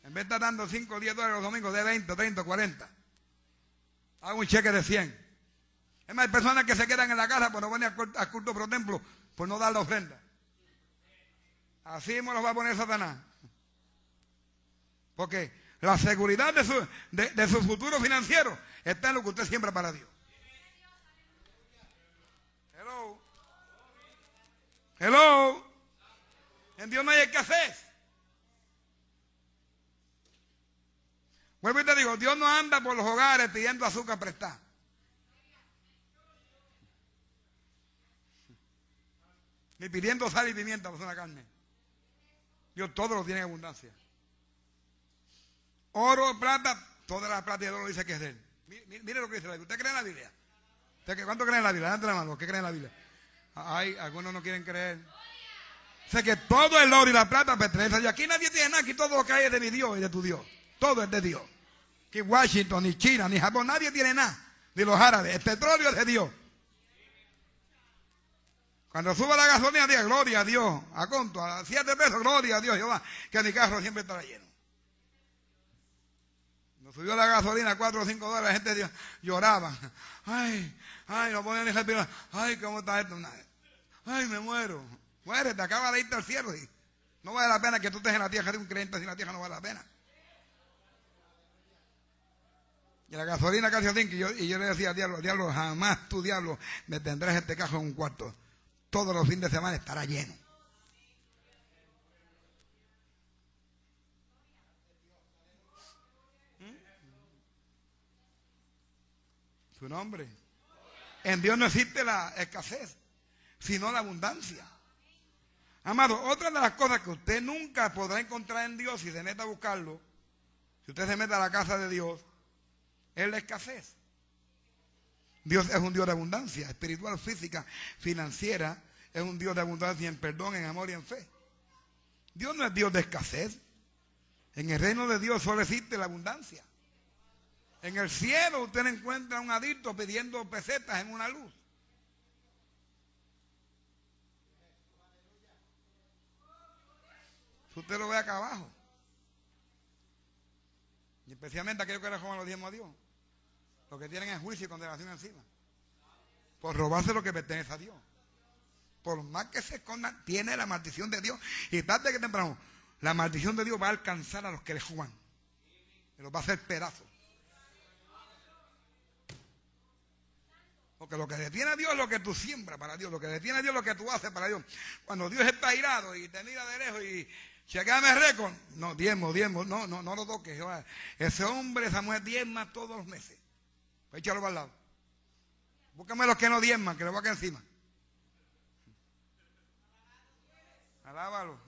En vez de estar dando cinco o diez dólares los domingos, de 20, 30, 40. Haga un cheque de 100. Es más, hay personas que se quedan en la casa por no venir al culto pro templo, por no dar la ofrenda. Así me lo va a poner Satanás. Porque la seguridad de su, de, su futuro financiero está en lo que usted siembra para Dios. Hello. Hello. En Dios no hay escasez. Vuelvo y te digo, Dios no anda por los hogares pidiendo azúcar prestada. Ni pidiendo sal y pimienta por una carne. Dios todo lo tiene en abundancia. Oro, plata, toda la plata y el oro dice que es de él. Mire, lo que dice la Biblia. ¿Usted cree en la Biblia? ¿Cuánto creen en la Biblia? Levante la mano. ¿Qué creen en la Biblia? Ay, algunos no quieren creer. Sé que todo el oro y la plata pertenecen a Dios. Aquí nadie tiene nada, aquí todo lo que hay es de mi Dios y de tu Dios. Todo es de Dios. Aquí Washington, ni China, ni Japón, nadie tiene nada. Ni los árabes. El petróleo es de Dios. Cuando suba la gasolina, diga gloria a Dios. A conto, a siete pesos, gloria a Dios, Jehová. Que mi carro siempre estará lleno. Subió la gasolina a cuatro o cinco dólares, la gente lloraba. Ay, ay, no ponen el respirar. Ay, ¿cómo está esto? Ay, me muero. Muérete, acaba de irte al cielo. Y no vale la pena que tú estés en la tierra de un creyente si la tierra no vale la pena. Y la gasolina casi a cinco. Y yo, y yo le decía, diablo, diablo, jamás tú, diablo, me tendrás este cajo en un cuarto todos los fines de semana estará lleno. Su nombre. En Dios no existe la escasez, sino la abundancia. Amado, otra de las cosas que usted nunca podrá encontrar en Dios si se mete a buscarlo, si usted se mete a la casa de Dios, es la escasez. Dios es un Dios de abundancia, espiritual, física, financiera. Es un Dios de abundancia en perdón, en amor y en fe. Dios no es Dios de escasez. En el reino de Dios solo existe la abundancia. En el cielo usted encuentra a un adicto pidiendo pesetas en una luz. Usted lo ve acá abajo. Y especialmente aquellos que le roban los diezmos a Dios. Lo que tienen es juicio y condenación encima. Por robarse lo que pertenece a Dios. Por más que se escondan, tiene la maldición de Dios. Y tarde que temprano, la maldición de Dios va a alcanzar a los que le juegan. Y los va a hacer pedazos. Porque lo que detiene a Dios es lo que tú siembras para Dios. Lo que detiene a Dios es lo que tú haces para Dios. Cuando Dios está irado y te mira de lejos y chequeame récord, no, diezmo, diezmo, no, no, no lo toques. Ese hombre, esa mujer diezma todos los meses. Échalo para el lado. Búscame los que no diezman, que le voy acá encima. Alábalo.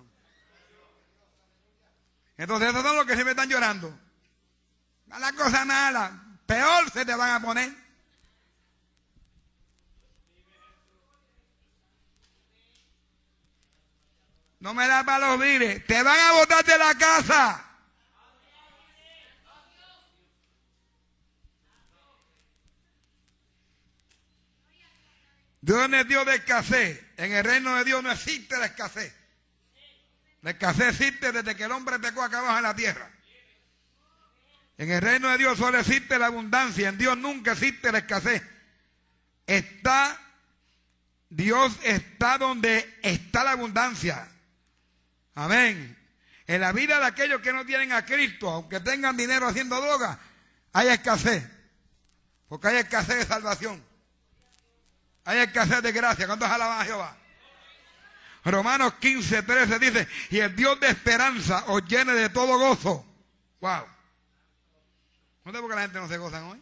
Entonces esos son los que se me están llorando. La cosa mala. Peor se te van a poner. No me da para los vires. Te van a botar de la casa. Dios no es Dios de escasez. En el reino de Dios no existe la escasez. La escasez existe desde que el hombre pecó acá abajo en la tierra. En el reino de Dios solo existe la abundancia. En Dios nunca existe la escasez. Está, Dios está donde está la abundancia. Amén. En la vida de aquellos que no tienen a Cristo, aunque tengan dinero haciendo droga, hay escasez. Porque hay escasez de salvación. Hay escasez de gracia. ¿Cuántos alaban a Jehová? Romanos 15, 13 dice, y el Dios de esperanza os llene de todo gozo. Wow. ¿No sé por qué la gente no se gozan hoy?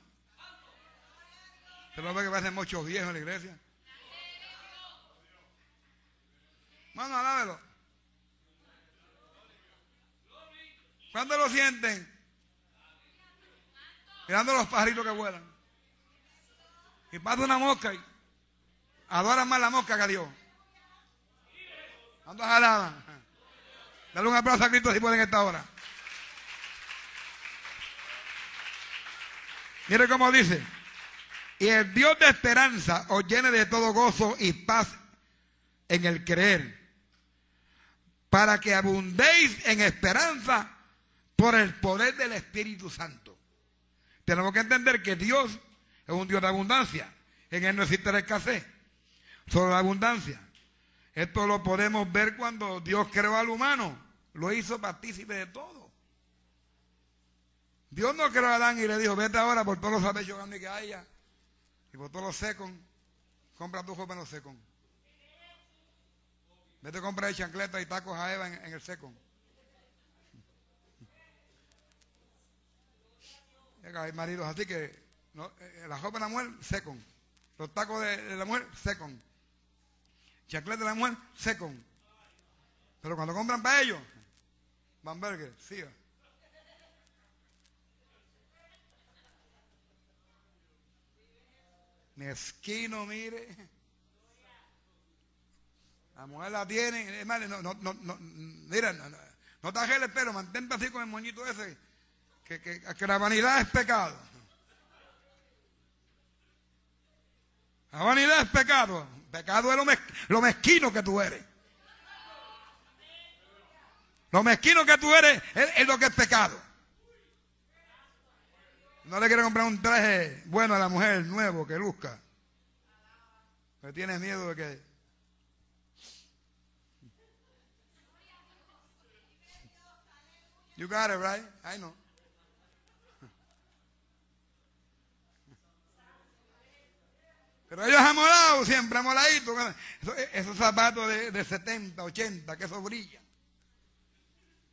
¿Se lo ve que parecen muchos viejos en la iglesia? Mano, alábelo. ¿Cuándo lo sienten? Mirando los pajaritos que vuelan. Y pasa una mosca y adoran más la mosca que a Dios. Ando jalada. Dale un aplauso a Cristo si pueden esta hora. Mire cómo dice. Y el Dios de esperanza os llene de todo gozo y paz en el creer. Para que abundéis en esperanza por el poder del Espíritu Santo. Tenemos que entender que Dios es un Dios de abundancia. En Él no existe la escasez, solo la abundancia. Esto lo podemos ver cuando Dios creó al humano. Lo hizo partícipe de todo. Dios no creó a Adán y le dijo, vete ahora por todos los sabellos grandes que haya y por todos los secos, compra tu joven los secos. Vete a comprar chancletas y tacos a Eva en, el seco. Hay maridos así que eh, la joven de la mujer, secon. Los tacos de, la mujer, secon. Chaclet de la mujer, secon. Pero cuando compran para ellos, Bamberger, sí. Mezquino, mire. La mujer la tiene. no, no, no, no, mira, no, no, no te el pelo, mantente así con el moñito ese. Que, que, que la vanidad es pecado. La vanidad es pecado. Pecado es lo, mezquino que tú eres. Lo mezquino que tú eres es, lo que es pecado. No le quiere comprar un traje bueno a la mujer, nuevo, que luzca. Pero tienes miedo de que... You got it, right? I know. Pero ellos amolados, siempre amoladitos. Esos, zapatos de, 70, 80, que eso brilla.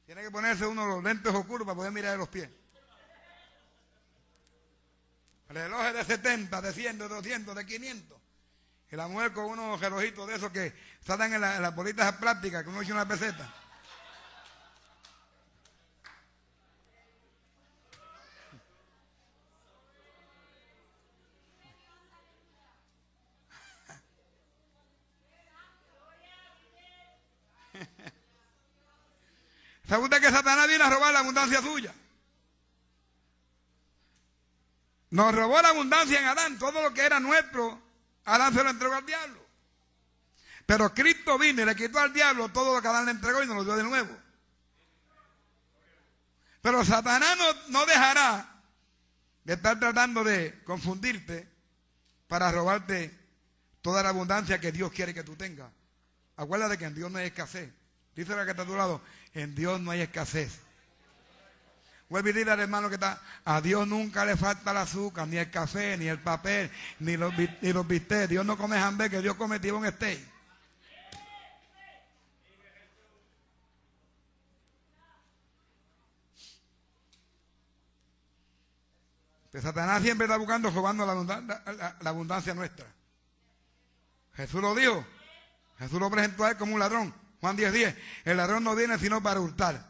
Tiene que ponerse uno los lentes oscuros para poder mirar los pies. Relojes de 70, de 100, de 200, de 500. Y la mujer con unos relojitos de esos que salen en las bolitas plásticas, que uno echa una peseta. ¿Sabe usted que Satanás viene a robar la abundancia suya? Nos robó la abundancia en Adán. Todo lo que era nuestro, Adán se lo entregó al diablo. Pero Cristo vino y le quitó al diablo todo lo que Adán le entregó y nos lo dio de nuevo. Pero Satanás no, no dejará de estar tratando de confundirte para robarte toda la abundancia que Dios quiere que tú tengas. Acuérdate que en Dios no hay escasez. Dice la que está a tu lado, en Dios no hay escasez. Vuelve y dile al hermano que está, a Dios nunca le falta el azúcar, ni el café, ni el papel, ni los, ni los bistecs. Dios no come hambre, que Dios come un steak. Pues Satanás siempre está buscando, robando la, la abundancia nuestra. Jesús lo dijo. Jesús lo presentó a él como un ladrón. Juan 10, 10. El ladrón no viene sino para hurtar,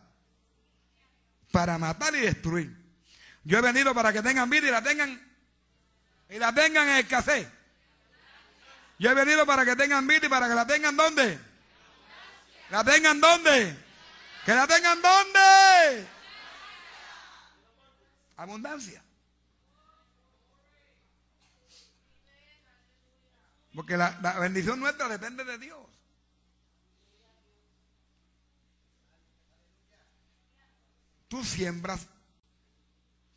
para matar y destruir. Yo he venido para que tengan vida y la tengan y la tengan en escasez. Yo he venido para que tengan vida y para que la tengan ¿dónde? la tengan dónde? Que la tengan dónde? Abundancia. Porque la, la bendición nuestra depende de Dios. Tú siembras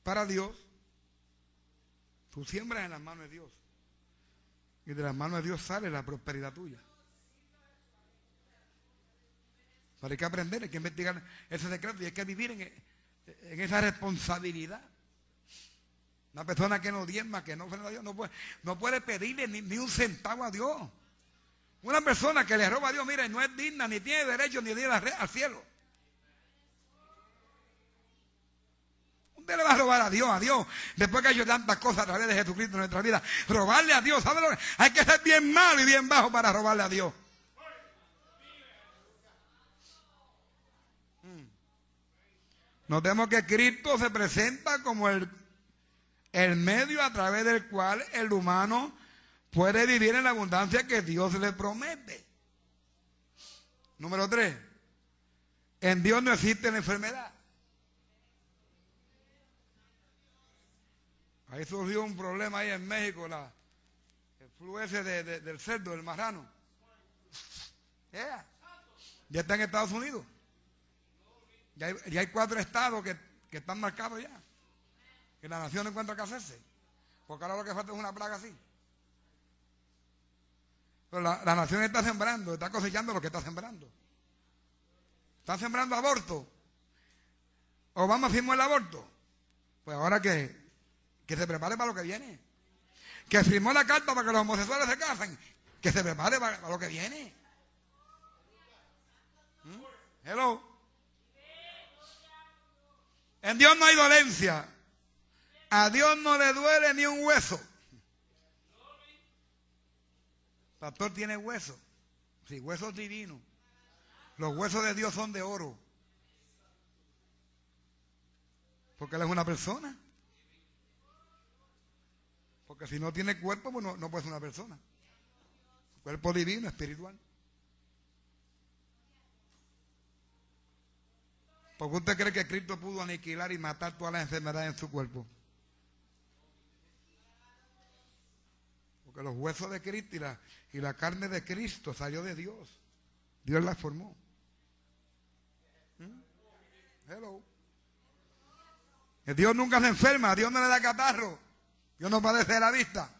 para Dios, tú siembras en las manos de Dios. Y de las manos de Dios sale la prosperidad tuya. Pero hay que aprender, hay que investigar ese secreto y hay que vivir en, esa responsabilidad. Una persona que no diezma, que no ofrenda a Dios, no puede, no puede pedirle ni, un centavo a Dios. Una persona que le roba a Dios, mira, no es digna, ni tiene derecho ni ir al cielo. ¿Dónde le va a robar a Dios? A Dios. Después que ha hecho tantas cosas a través de Jesucristo en nuestra vida. Robarle a Dios. ¿Sabe lo que? Hay que ser bien malo y bien bajo para robarle a Dios. Hmm. Notemos que Cristo se presenta como el, el medio a través del cual el humano puede vivir en la abundancia que Dios le promete. Número tres. En Dios no existe la enfermedad. Ahí surgió un problema ahí en México, la, el flu ese del cerdo, del marrano. Ya está en Estados Unidos. Ya hay, cuatro estados que, están marcados ya. Que la nación no encuentra qué hacerse. Porque ahora lo que falta es una plaga así. Pero la, la nación está sembrando, está cosechando lo que está sembrando. Está sembrando aborto. Obama firmó el aborto. Pues ahora que que se prepare para lo que viene. Que firmó la carta para que los homosexuales se casen, que se prepare para, lo que viene. ¿Mm? Hello. En Dios no hay dolencia. A Dios no le duele ni un hueso. Pastor tiene hueso. Sí, huesos divinos. Los huesos de Dios son de oro. Porque Él es una persona. Porque si no tiene cuerpo, pues no, puede ser una persona. Cuerpo divino, espiritual. Porque usted cree que Cristo pudo aniquilar y matar todas las enfermedades en su cuerpo. Porque los huesos de Cristo y la, y la carne de Cristo salió de Dios. Dios la formó. ¿Mm? Hello. Dios nunca se enferma, Dios no le da catarro. Dios no padece la vista.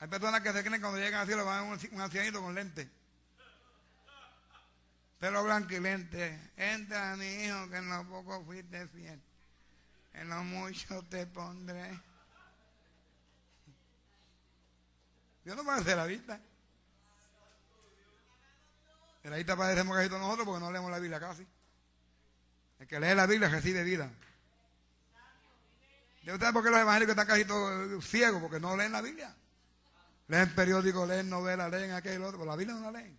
Hay personas que se creen cuando llegan al cielo van a un, un ancianito con lente. Pelo blanco y lente. Entra, mi hijo, que en lo poco fuiste fiel. En lo mucho te pondré. Dios no padece la vista. En la vista padecemos casi todos nosotros porque no leemos la Biblia casi. El que lee la Biblia recibe vida. ¿Usted por qué los evangélicos están casi todos ciegos? Porque no leen la Biblia. Leen periódicos, leen novelas, leen aquello otro, pero la Biblia no la leen.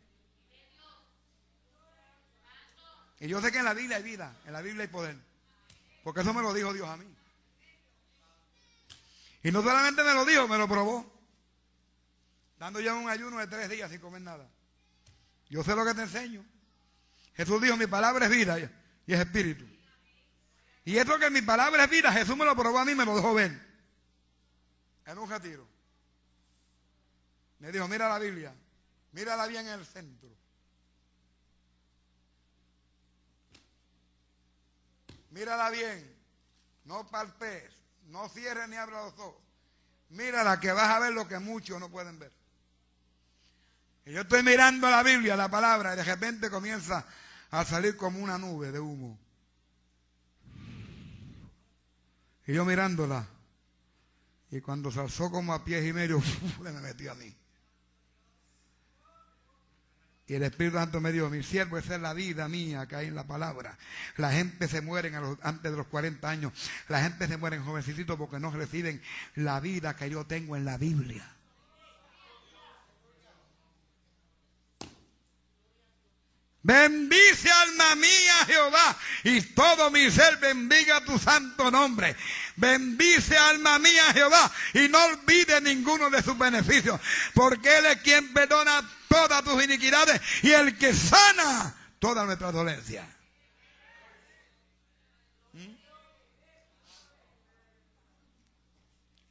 Y yo sé que en la Biblia hay vida, en la Biblia hay poder. Porque eso me lo dijo Dios a mí. Y no solamente me lo dijo, me lo probó. Dando ya un ayuno de tres días sin comer nada. Yo sé lo que te enseño. Jesús dijo, mi palabra es vida y es espíritu. Y esto que mi palabra es vida, Jesús me lo probó a mí, me lo dejó ver. En un retiro. Me dijo, mira la Biblia, mírala bien en el centro. Mírala bien, no palpes, no cierres ni abra los ojos. Mírala que vas a ver lo que muchos no pueden ver. Y yo estoy mirando la Biblia, la palabra, y de repente comienza a salir como una nube de humo. Y yo mirándola. Y cuando se alzó como a pies y medio, <laughs> me metió a mí. Y el Espíritu Santo me dijo, mi siervo, esa es la vida mía que hay en la palabra. La gente se muere antes de los 40 años. La gente se muere jovencito porque no reciben la vida que yo tengo en la Biblia. Bendice alma mía Jehová y todo mi ser bendiga tu santo nombre. Bendice alma mía Jehová y no olvide ninguno de sus beneficios, porque Él es quien perdona todas tus iniquidades y el que sana toda nuestra dolencia.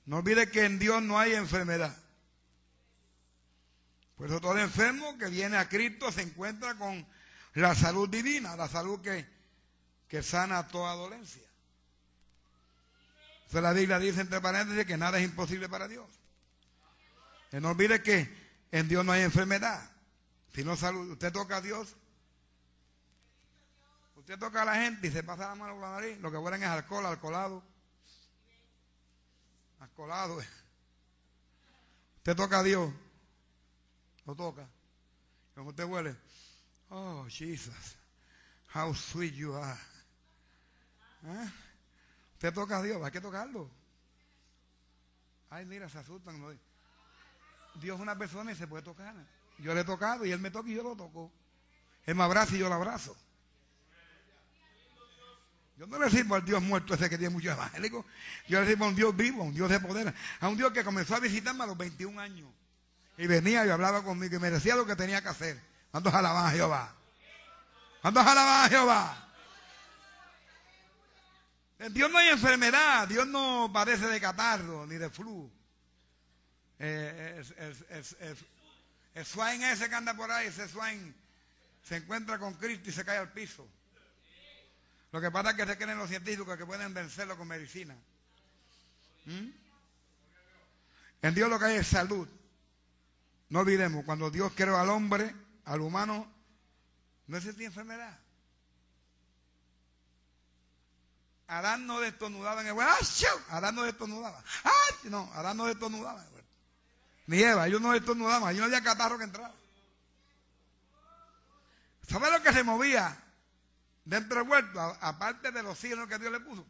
No olvide que en Dios no hay enfermedad. Por eso todo enfermo que viene a Cristo se encuentra con la salud divina, la salud que, que sana toda dolencia. Entonces la Biblia dice entre paréntesis que nada es imposible para Dios. Y no olvide que en Dios no hay enfermedad. Si no salud, usted toca a Dios. Usted toca a la gente y se pasa la mano por la nariz. Lo que huelen es alcohol, alcoholado. Alcoholado. Usted toca a Dios. Lo toca. Como usted huele. Oh, Jesus, how sweet you are. ¿Eh? Usted toca a Dios, hay que tocarlo. Ay, mira, se asustan. Dios es una persona y se puede tocar. Yo le he tocado y él me toca y yo lo toco. Él me abraza y yo lo abrazo. Yo no le sirvo al Dios muerto ese que tiene muchos evangélicos. Yo le sirvo a un Dios vivo, a un Dios de poder. A un Dios que comenzó a visitarme a los 21 años. Y venía y hablaba conmigo y me decía lo que tenía que hacer. ¿Cuántos alaban a Jehová? ¿Cuántos alaban a Jehová? En Dios no hay enfermedad, Dios no padece de catarro ni de flu. Eh, es, el swine ese que anda por ahí, ese swine se encuentra con Cristo y se cae al piso. Lo que pasa es que se creen los científicos que pueden vencerlo con medicina. ¿Mm? En Dios lo que hay es salud. No olvidemos, cuando Dios creó al hombre, al humano no existía enfermedad. Adán no destornudaba en el huerto. ¡Ah, Adán no destornudaba. ¡Ah! No, Adán no destornudaba en el huerto. Ni Eva, ellos no destornudaban. Allí no había catarro que entraba. ¿Sabe lo que se movía dentro del huerto? Aparte de los signos que Dios le puso.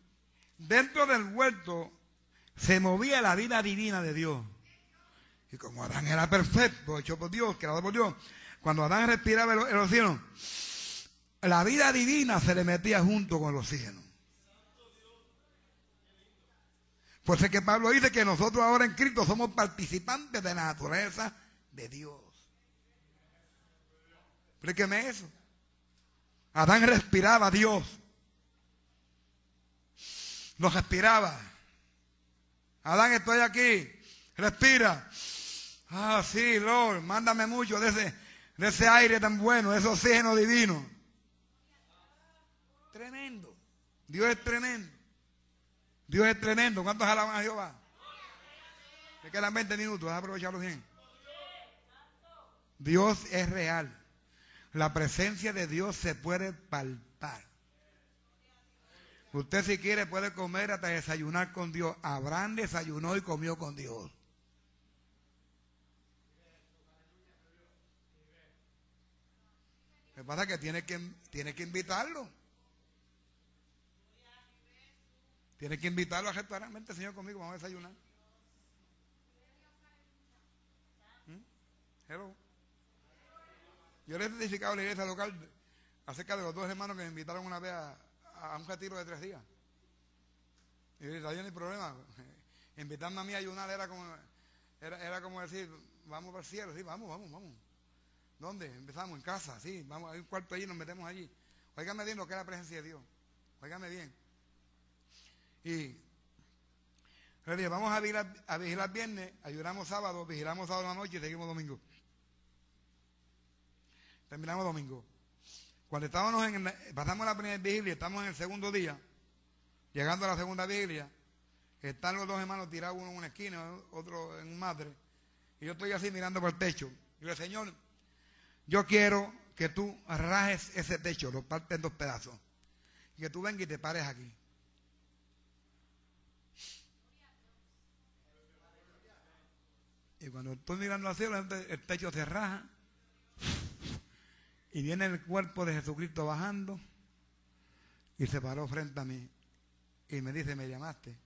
Dentro del huerto se movía la vida divina de Dios. Y como Adán era perfecto, hecho por Dios, creado por Dios, cuando Adán respiraba el, oxígeno, la vida divina se le metía junto con el oxígeno. Pues es que Pablo dice que nosotros ahora en Cristo somos participantes de la naturaleza de Dios. Explíqueme eso. Adán respiraba a Dios. Lo respiraba. Adán, estoy aquí. Respira. Ah, sí, Lord, mándame mucho de ese de ese aire tan bueno, de ese oxígeno divino. Tremendo. Dios es tremendo. Dios es tremendo. ¿Cuántos alaban a Jehová? Me quedan 20 minutos, a aprovecharlo bien. Dios es real. La presencia de Dios se puede palpar. Usted si quiere puede comer hasta desayunar con Dios. Abraham desayunó y comió con Dios. Que pasa que tiene que, tiene que invitarlo. Tiene que invitarlo a restaurante, Señor, conmigo, vamos a desayunar. ¿Mm? Hello. Yo le he identificado a la iglesia local acerca de los dos hermanos que me invitaron una vez a, un retiro de tres días. Y yo no hay problema. <laughs> Invitarme a mí a ayunar era como, era, era como decir, vamos para el cielo, sí, vamos, vamos, vamos. ¿Dónde? Empezamos en casa, sí, vamos, hay un cuarto allí, nos metemos allí. Óigame bien lo que es la presencia de Dios. Óigame bien. Y le dije, vamos a vigilar, a vigilar viernes, ayudamos sábado, vigilamos sábado la noche y seguimos domingo. Terminamos domingo. Cuando estábamos en, pasamos la primera vigilia, estamos en el segundo día, llegando a la segunda vigilia, están los dos hermanos tirados uno en una esquina, otro en un madre, y yo estoy así mirando por el techo. Y le Señor, yo quiero que tú rajes ese techo, lo partes en dos pedazos. Y que tú vengas y te pares aquí. Y cuando estoy mirando al cielo, el techo se raja. Y viene el cuerpo de Jesucristo bajando. Y se paró frente a mí. Y me dice, me llamaste.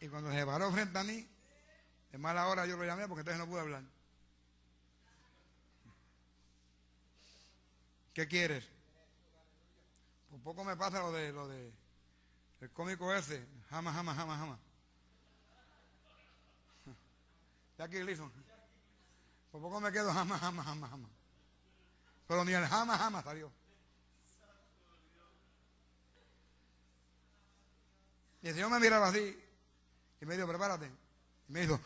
Y cuando se paró frente a mí, de mala hora yo lo llamé porque entonces no pude hablar. ¿Qué quieres? Por poco me pasa lo de lo de el cómico ese, jamás, jamás, jamás, jamás. Jackie Gleason. Por poco me quedo jamás, jamás, jamás, jamás. Pero ni el jamás, jamás salió. Y el Señor me miraba así y me dijo, prepárate. Me dijo,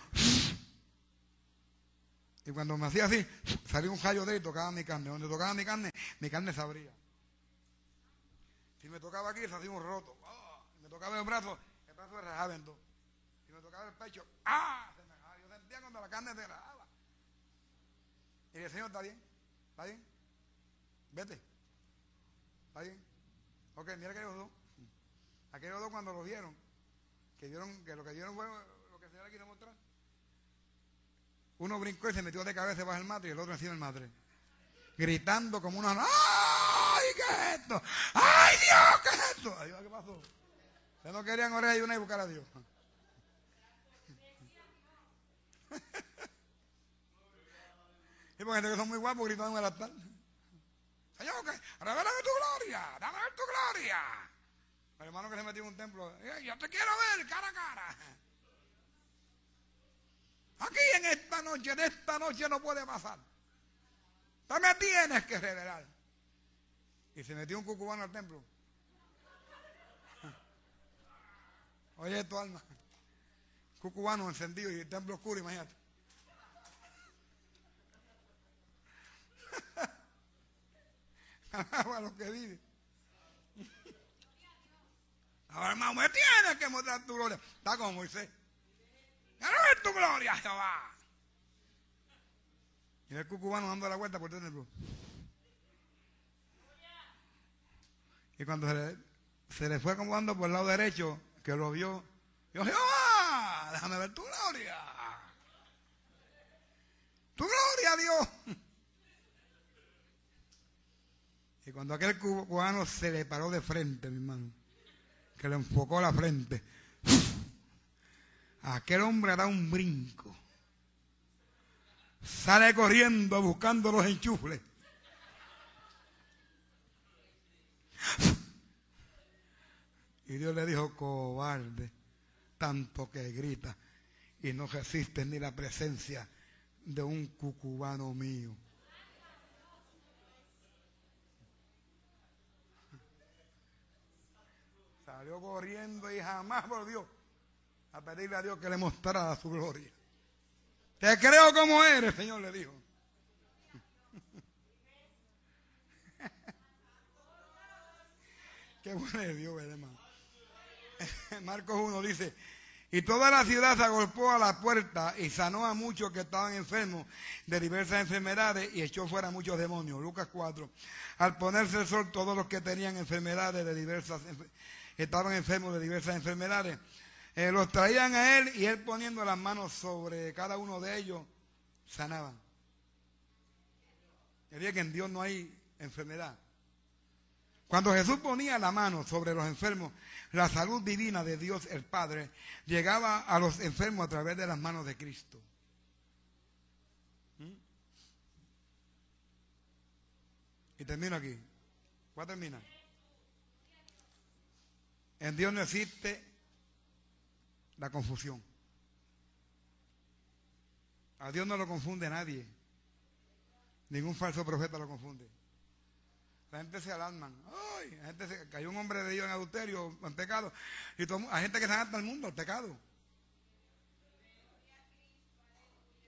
y cuando me hacía así, salió un rayo de él y tocaba mi carne. Donde tocaba mi carne, mi carne se abría. Si me tocaba aquí, se hacía un roto. ¡Ah! Si me tocaba el brazo, el brazo se rajaba en dos. Si me tocaba el pecho, ¡ah! Se me rajaba. Yo sentía cuando la carne se rajaba. Y el Señor, ¿está bien? ¿Está bien? Vete. ¿Está bien? Ok, mira que ellos dos. Aquellos dos cuando lo vieron, que vieron, que lo que vieron fue quiere mostrar. Uno brincó y se metió de cabeza bajo el matre y el otro encima del matre. Gritando como una... ¡Ay, qué es esto! ¡Ay, Dios, qué es esto! Ay, ¿qué pasó? Se no querían orar y una y buscar a Dios. <laughs> y porque gente que son muy guapos gritando en el altar. Señor, que revélame tu gloria, dame tu gloria. El hermano que se metió en un templo, yo te quiero ver cara a cara. Aquí en esta noche, en esta noche no puede pasar. Tú me tienes que revelar. Y se metió un cucubano al templo. <laughs> Oye tu alma. Cucubano encendido y el templo oscuro, imagínate. <laughs> a lo que vive. Ahora, hermano, me tienes que mostrar tu gloria. Está como Moisés. Quiero ver tu gloria, Jehová. Y el cucubano dando la vuelta por templo. Y cuando se le, se le fue acomodando por el lado derecho, que lo vio, dijo, Jehová, déjame ver tu gloria. Tu gloria, Dios. Y cuando aquel cubano se le paró de frente, mi hermano, que le enfocó la frente, aquel hombre da un brinco. Sale corriendo buscando los enchufles. Y Dios le dijo, cobarde, tanto que grita y no resiste ni la presencia de un cucubano mío. Salió corriendo y jamás volvió a pedirle a Dios que le mostrara su gloria. Te creo como eres, Señor le dijo. Qué bueno es Dios, hermano. Marcos 1 dice, y toda la ciudad se agolpó a la puerta y sanó a muchos que estaban enfermos de diversas enfermedades y echó fuera muchos demonios. Lucas 4. Al ponerse el sol, todos los que tenían enfermedades de diversas estaban enfermos de diversas enfermedades. Eh, los traían a él y él poniendo las manos sobre cada uno de ellos, sanaban. Quería que en Dios no hay enfermedad. Cuando Jesús ponía la mano sobre los enfermos, la salud divina de Dios el Padre llegaba a los enfermos a través de las manos de Cristo. ¿Mm? Y termino aquí. ¿Cuál termina? En Dios no existe la confusión. A Dios no lo confunde nadie. Ningún falso profeta lo confunde. La gente se alarman. Ay, la gente se, cayó un hombre de Dios en adulterio, en pecado. Y todo, hay gente que se adapta al mundo, al pecado.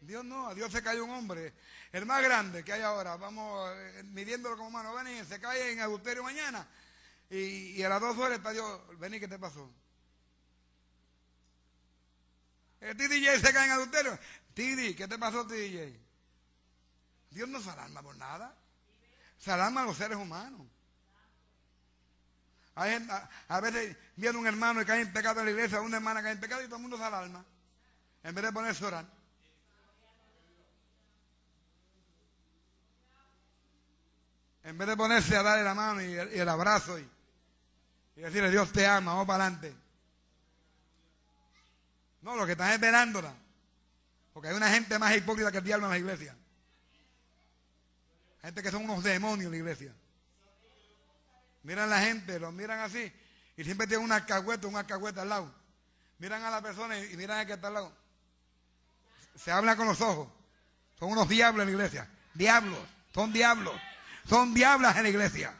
Dios no, a Dios se cayó un hombre, el más grande que hay ahora, vamos eh, midiéndolo como mano, ven se cae en adulterio mañana y, a las dos horas está Dios, vení, ¿qué te pasó? El TDJ se cae en adulterio. Tidi, ¿qué te pasó, TDJ? Dios no se alarma por nada. Se alarma a los seres humanos. a, veces viene un hermano y cae en pecado en la iglesia, una hermana cae en pecado y todo el mundo se alarma. En vez de ponerse a orar. En vez de ponerse a darle la mano y el, abrazo y, decirle Dios te ama, vamos para adelante. No, lo que están esperándola. Porque hay una gente más hipócrita que el diablo en la iglesia. Gente que son unos demonios en la iglesia. Miran a la gente, los miran así y siempre tienen una cagüeta, un alcahueta al lado. Miran a la persona y miran a que está al lado. Se habla con los ojos. Son unos diablos en la iglesia. Diablos. Son diablos. Son diablas en la iglesia.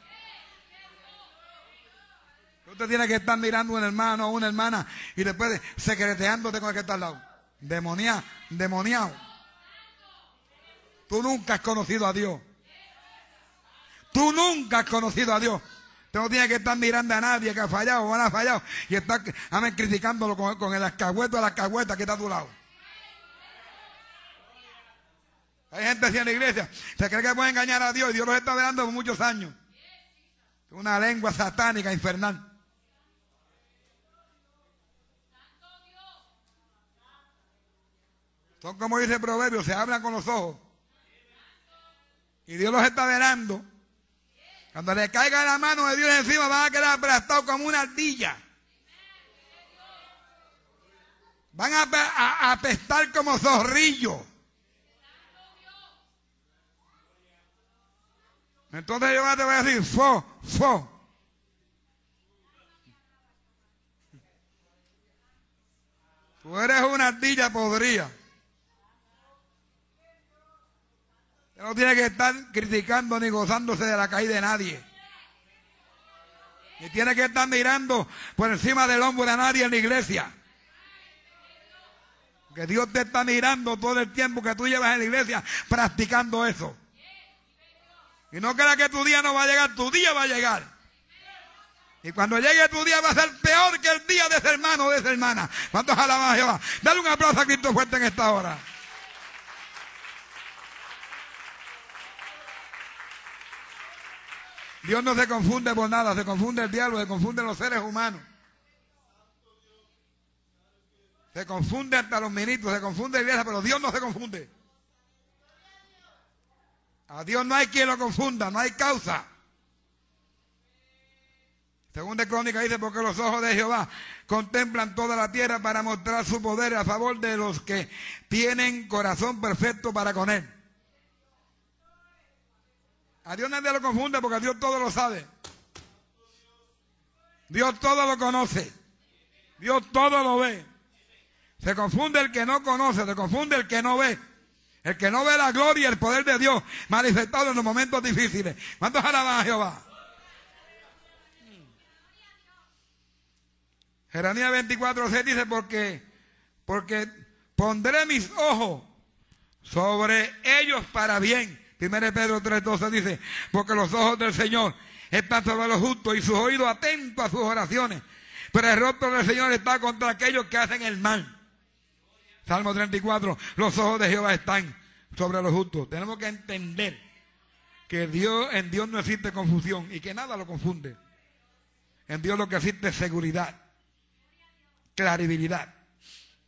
Usted tiene que estar mirando a un hermano o una hermana y después secreteándote con el que está al lado. Demonia, demoniado. Tú nunca has conocido a Dios. Tú nunca has conocido a Dios. Tú no tienes que estar mirando a nadie que ha fallado o no ha fallado y estar criticándolo con, el ascahueto a la ascahueta que está a tu lado. Hay gente así en la iglesia, se cree que puede engañar a Dios y Dios los está velando por muchos años. Una lengua satánica infernal. Son como dice el proverbio, se hablan con los ojos. Y Dios los está velando. Cuando le caiga la mano de Dios encima van a quedar aplastados como una ardilla. Van a, apestar como zorrillos. Entonces yo te voy a decir, fo, fo. Tú eres una ardilla podrida. No tiene que estar criticando ni gozándose de la caída de nadie. Ni tiene que estar mirando por encima del hombro de nadie en la iglesia. Que Dios te está mirando todo el tiempo que tú llevas en la iglesia practicando eso. Y no creas que tu día no va a llegar, tu día va a llegar. Y cuando llegue tu día va a ser peor que el día de ese hermano o de esa hermana. ¿Cuántos alaban a Jehová? Dale un aplauso a Cristo fuerte en esta hora. Dios no se confunde por nada, se confunde el diablo, se confunden los seres humanos. Se confunde hasta los ministros, se confunde la iglesia, pero Dios no se confunde. A Dios no hay quien lo confunda, no hay causa. Segunda crónica dice, porque los ojos de Jehová contemplan toda la tierra para mostrar su poder a favor de los que tienen corazón perfecto para con él. A Dios nadie lo confunde porque Dios todo lo sabe. Dios todo lo conoce. Dios todo lo ve. Se confunde el que no conoce, se confunde el que no ve. El que no ve la gloria y el poder de Dios manifestado en los momentos difíciles. ¿Cuántos alaban a Jehová? Jeremías 24, 6 dice, porque, porque pondré mis ojos sobre ellos para bien 1 Pedro 3.12 dice, porque los ojos del Señor están sobre los justos y sus oídos atentos a sus oraciones. Pero el rostro del Señor está contra aquellos que hacen el mal. Salmo 34, los ojos de Jehová están sobre los justos. Tenemos que entender que Dios, en Dios no existe confusión y que nada lo confunde. En Dios lo que existe es seguridad, claribilidad.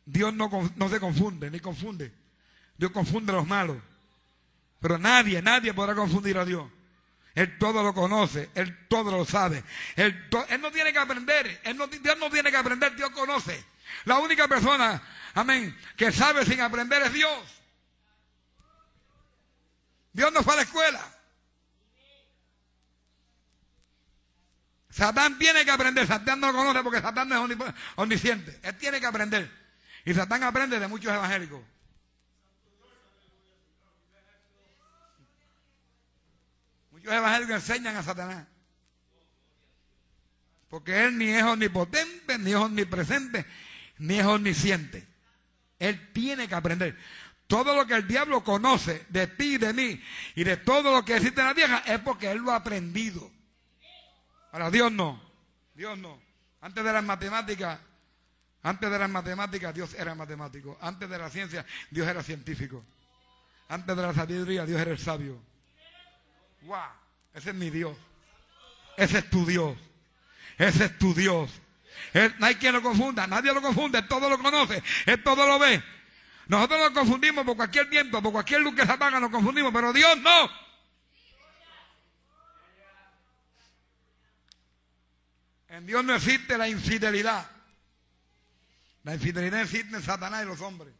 Dios no, no se confunde, ni confunde. Dios confunde a los malos. Pero nadie, nadie podrá confundir a Dios. Él todo lo conoce, Él todo lo sabe. Él, no tiene que aprender, Dios no tiene que aprender, Dios conoce. La única persona, amén, que sabe sin aprender es Dios. Dios no fue a la escuela. Satán tiene que aprender, Satán no lo conoce porque Satán no es omnisciente. Él tiene que aprender. Y Satán aprende de muchos evangélicos. Muchos evangélicos enseñan a Satanás. Porque Él ni es omnipotente, ni es omnipresente, ni es omnisciente. Él tiene que aprender. Todo lo que el diablo conoce de ti y de mí y de todo lo que existe en la tierra es porque Él lo ha aprendido. Para Dios no. Dios no. Antes de las matemáticas, antes de las matemáticas Dios era matemático. Antes de la ciencia Dios era científico. Antes de la sabiduría Dios era el sabio. ¡Wow! Ese es mi Dios. Ese es tu Dios. Ese es tu Dios. no hay quien lo confunda. Nadie lo confunde. Él todo lo conoce. Él todo lo ve. Nosotros nos confundimos por cualquier viento, por cualquier luz que se apaga, nos confundimos. Pero Dios no. En Dios no existe la infidelidad. La infidelidad existe en Satanás y los hombres.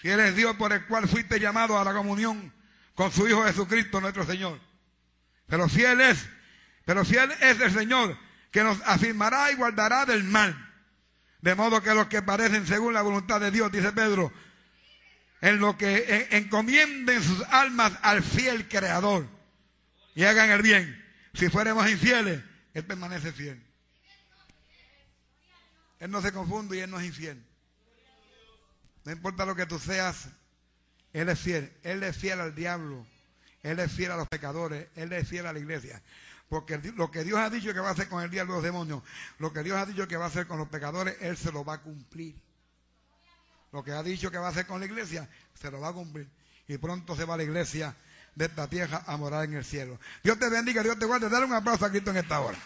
Si eres Dios por el cual fuiste llamado a la comunión con su Hijo Jesucristo nuestro Señor. Pero fiel es, pero fiel es el Señor, que nos afirmará y guardará del mal. De modo que los que parecen según la voluntad de Dios, dice Pedro, en lo que encomienden sus almas al fiel Creador y hagan el bien. Si fuéramos infieles, Él permanece fiel. Él no se confunde y Él no es infiel. No importa lo que tú seas, Él es fiel. Él es fiel al diablo. Él es fiel a los pecadores. Él es fiel a la iglesia. Porque lo que Dios ha dicho que va a hacer con el diablo y los demonios, lo que Dios ha dicho que va a hacer con los pecadores, Él se lo va a cumplir. Lo que ha dicho que va a hacer con la iglesia, se lo va a cumplir. Y pronto se va a la iglesia de esta tierra a morar en el cielo. Dios te bendiga, Dios te guarde. Dale un aplauso a Cristo en esta hora.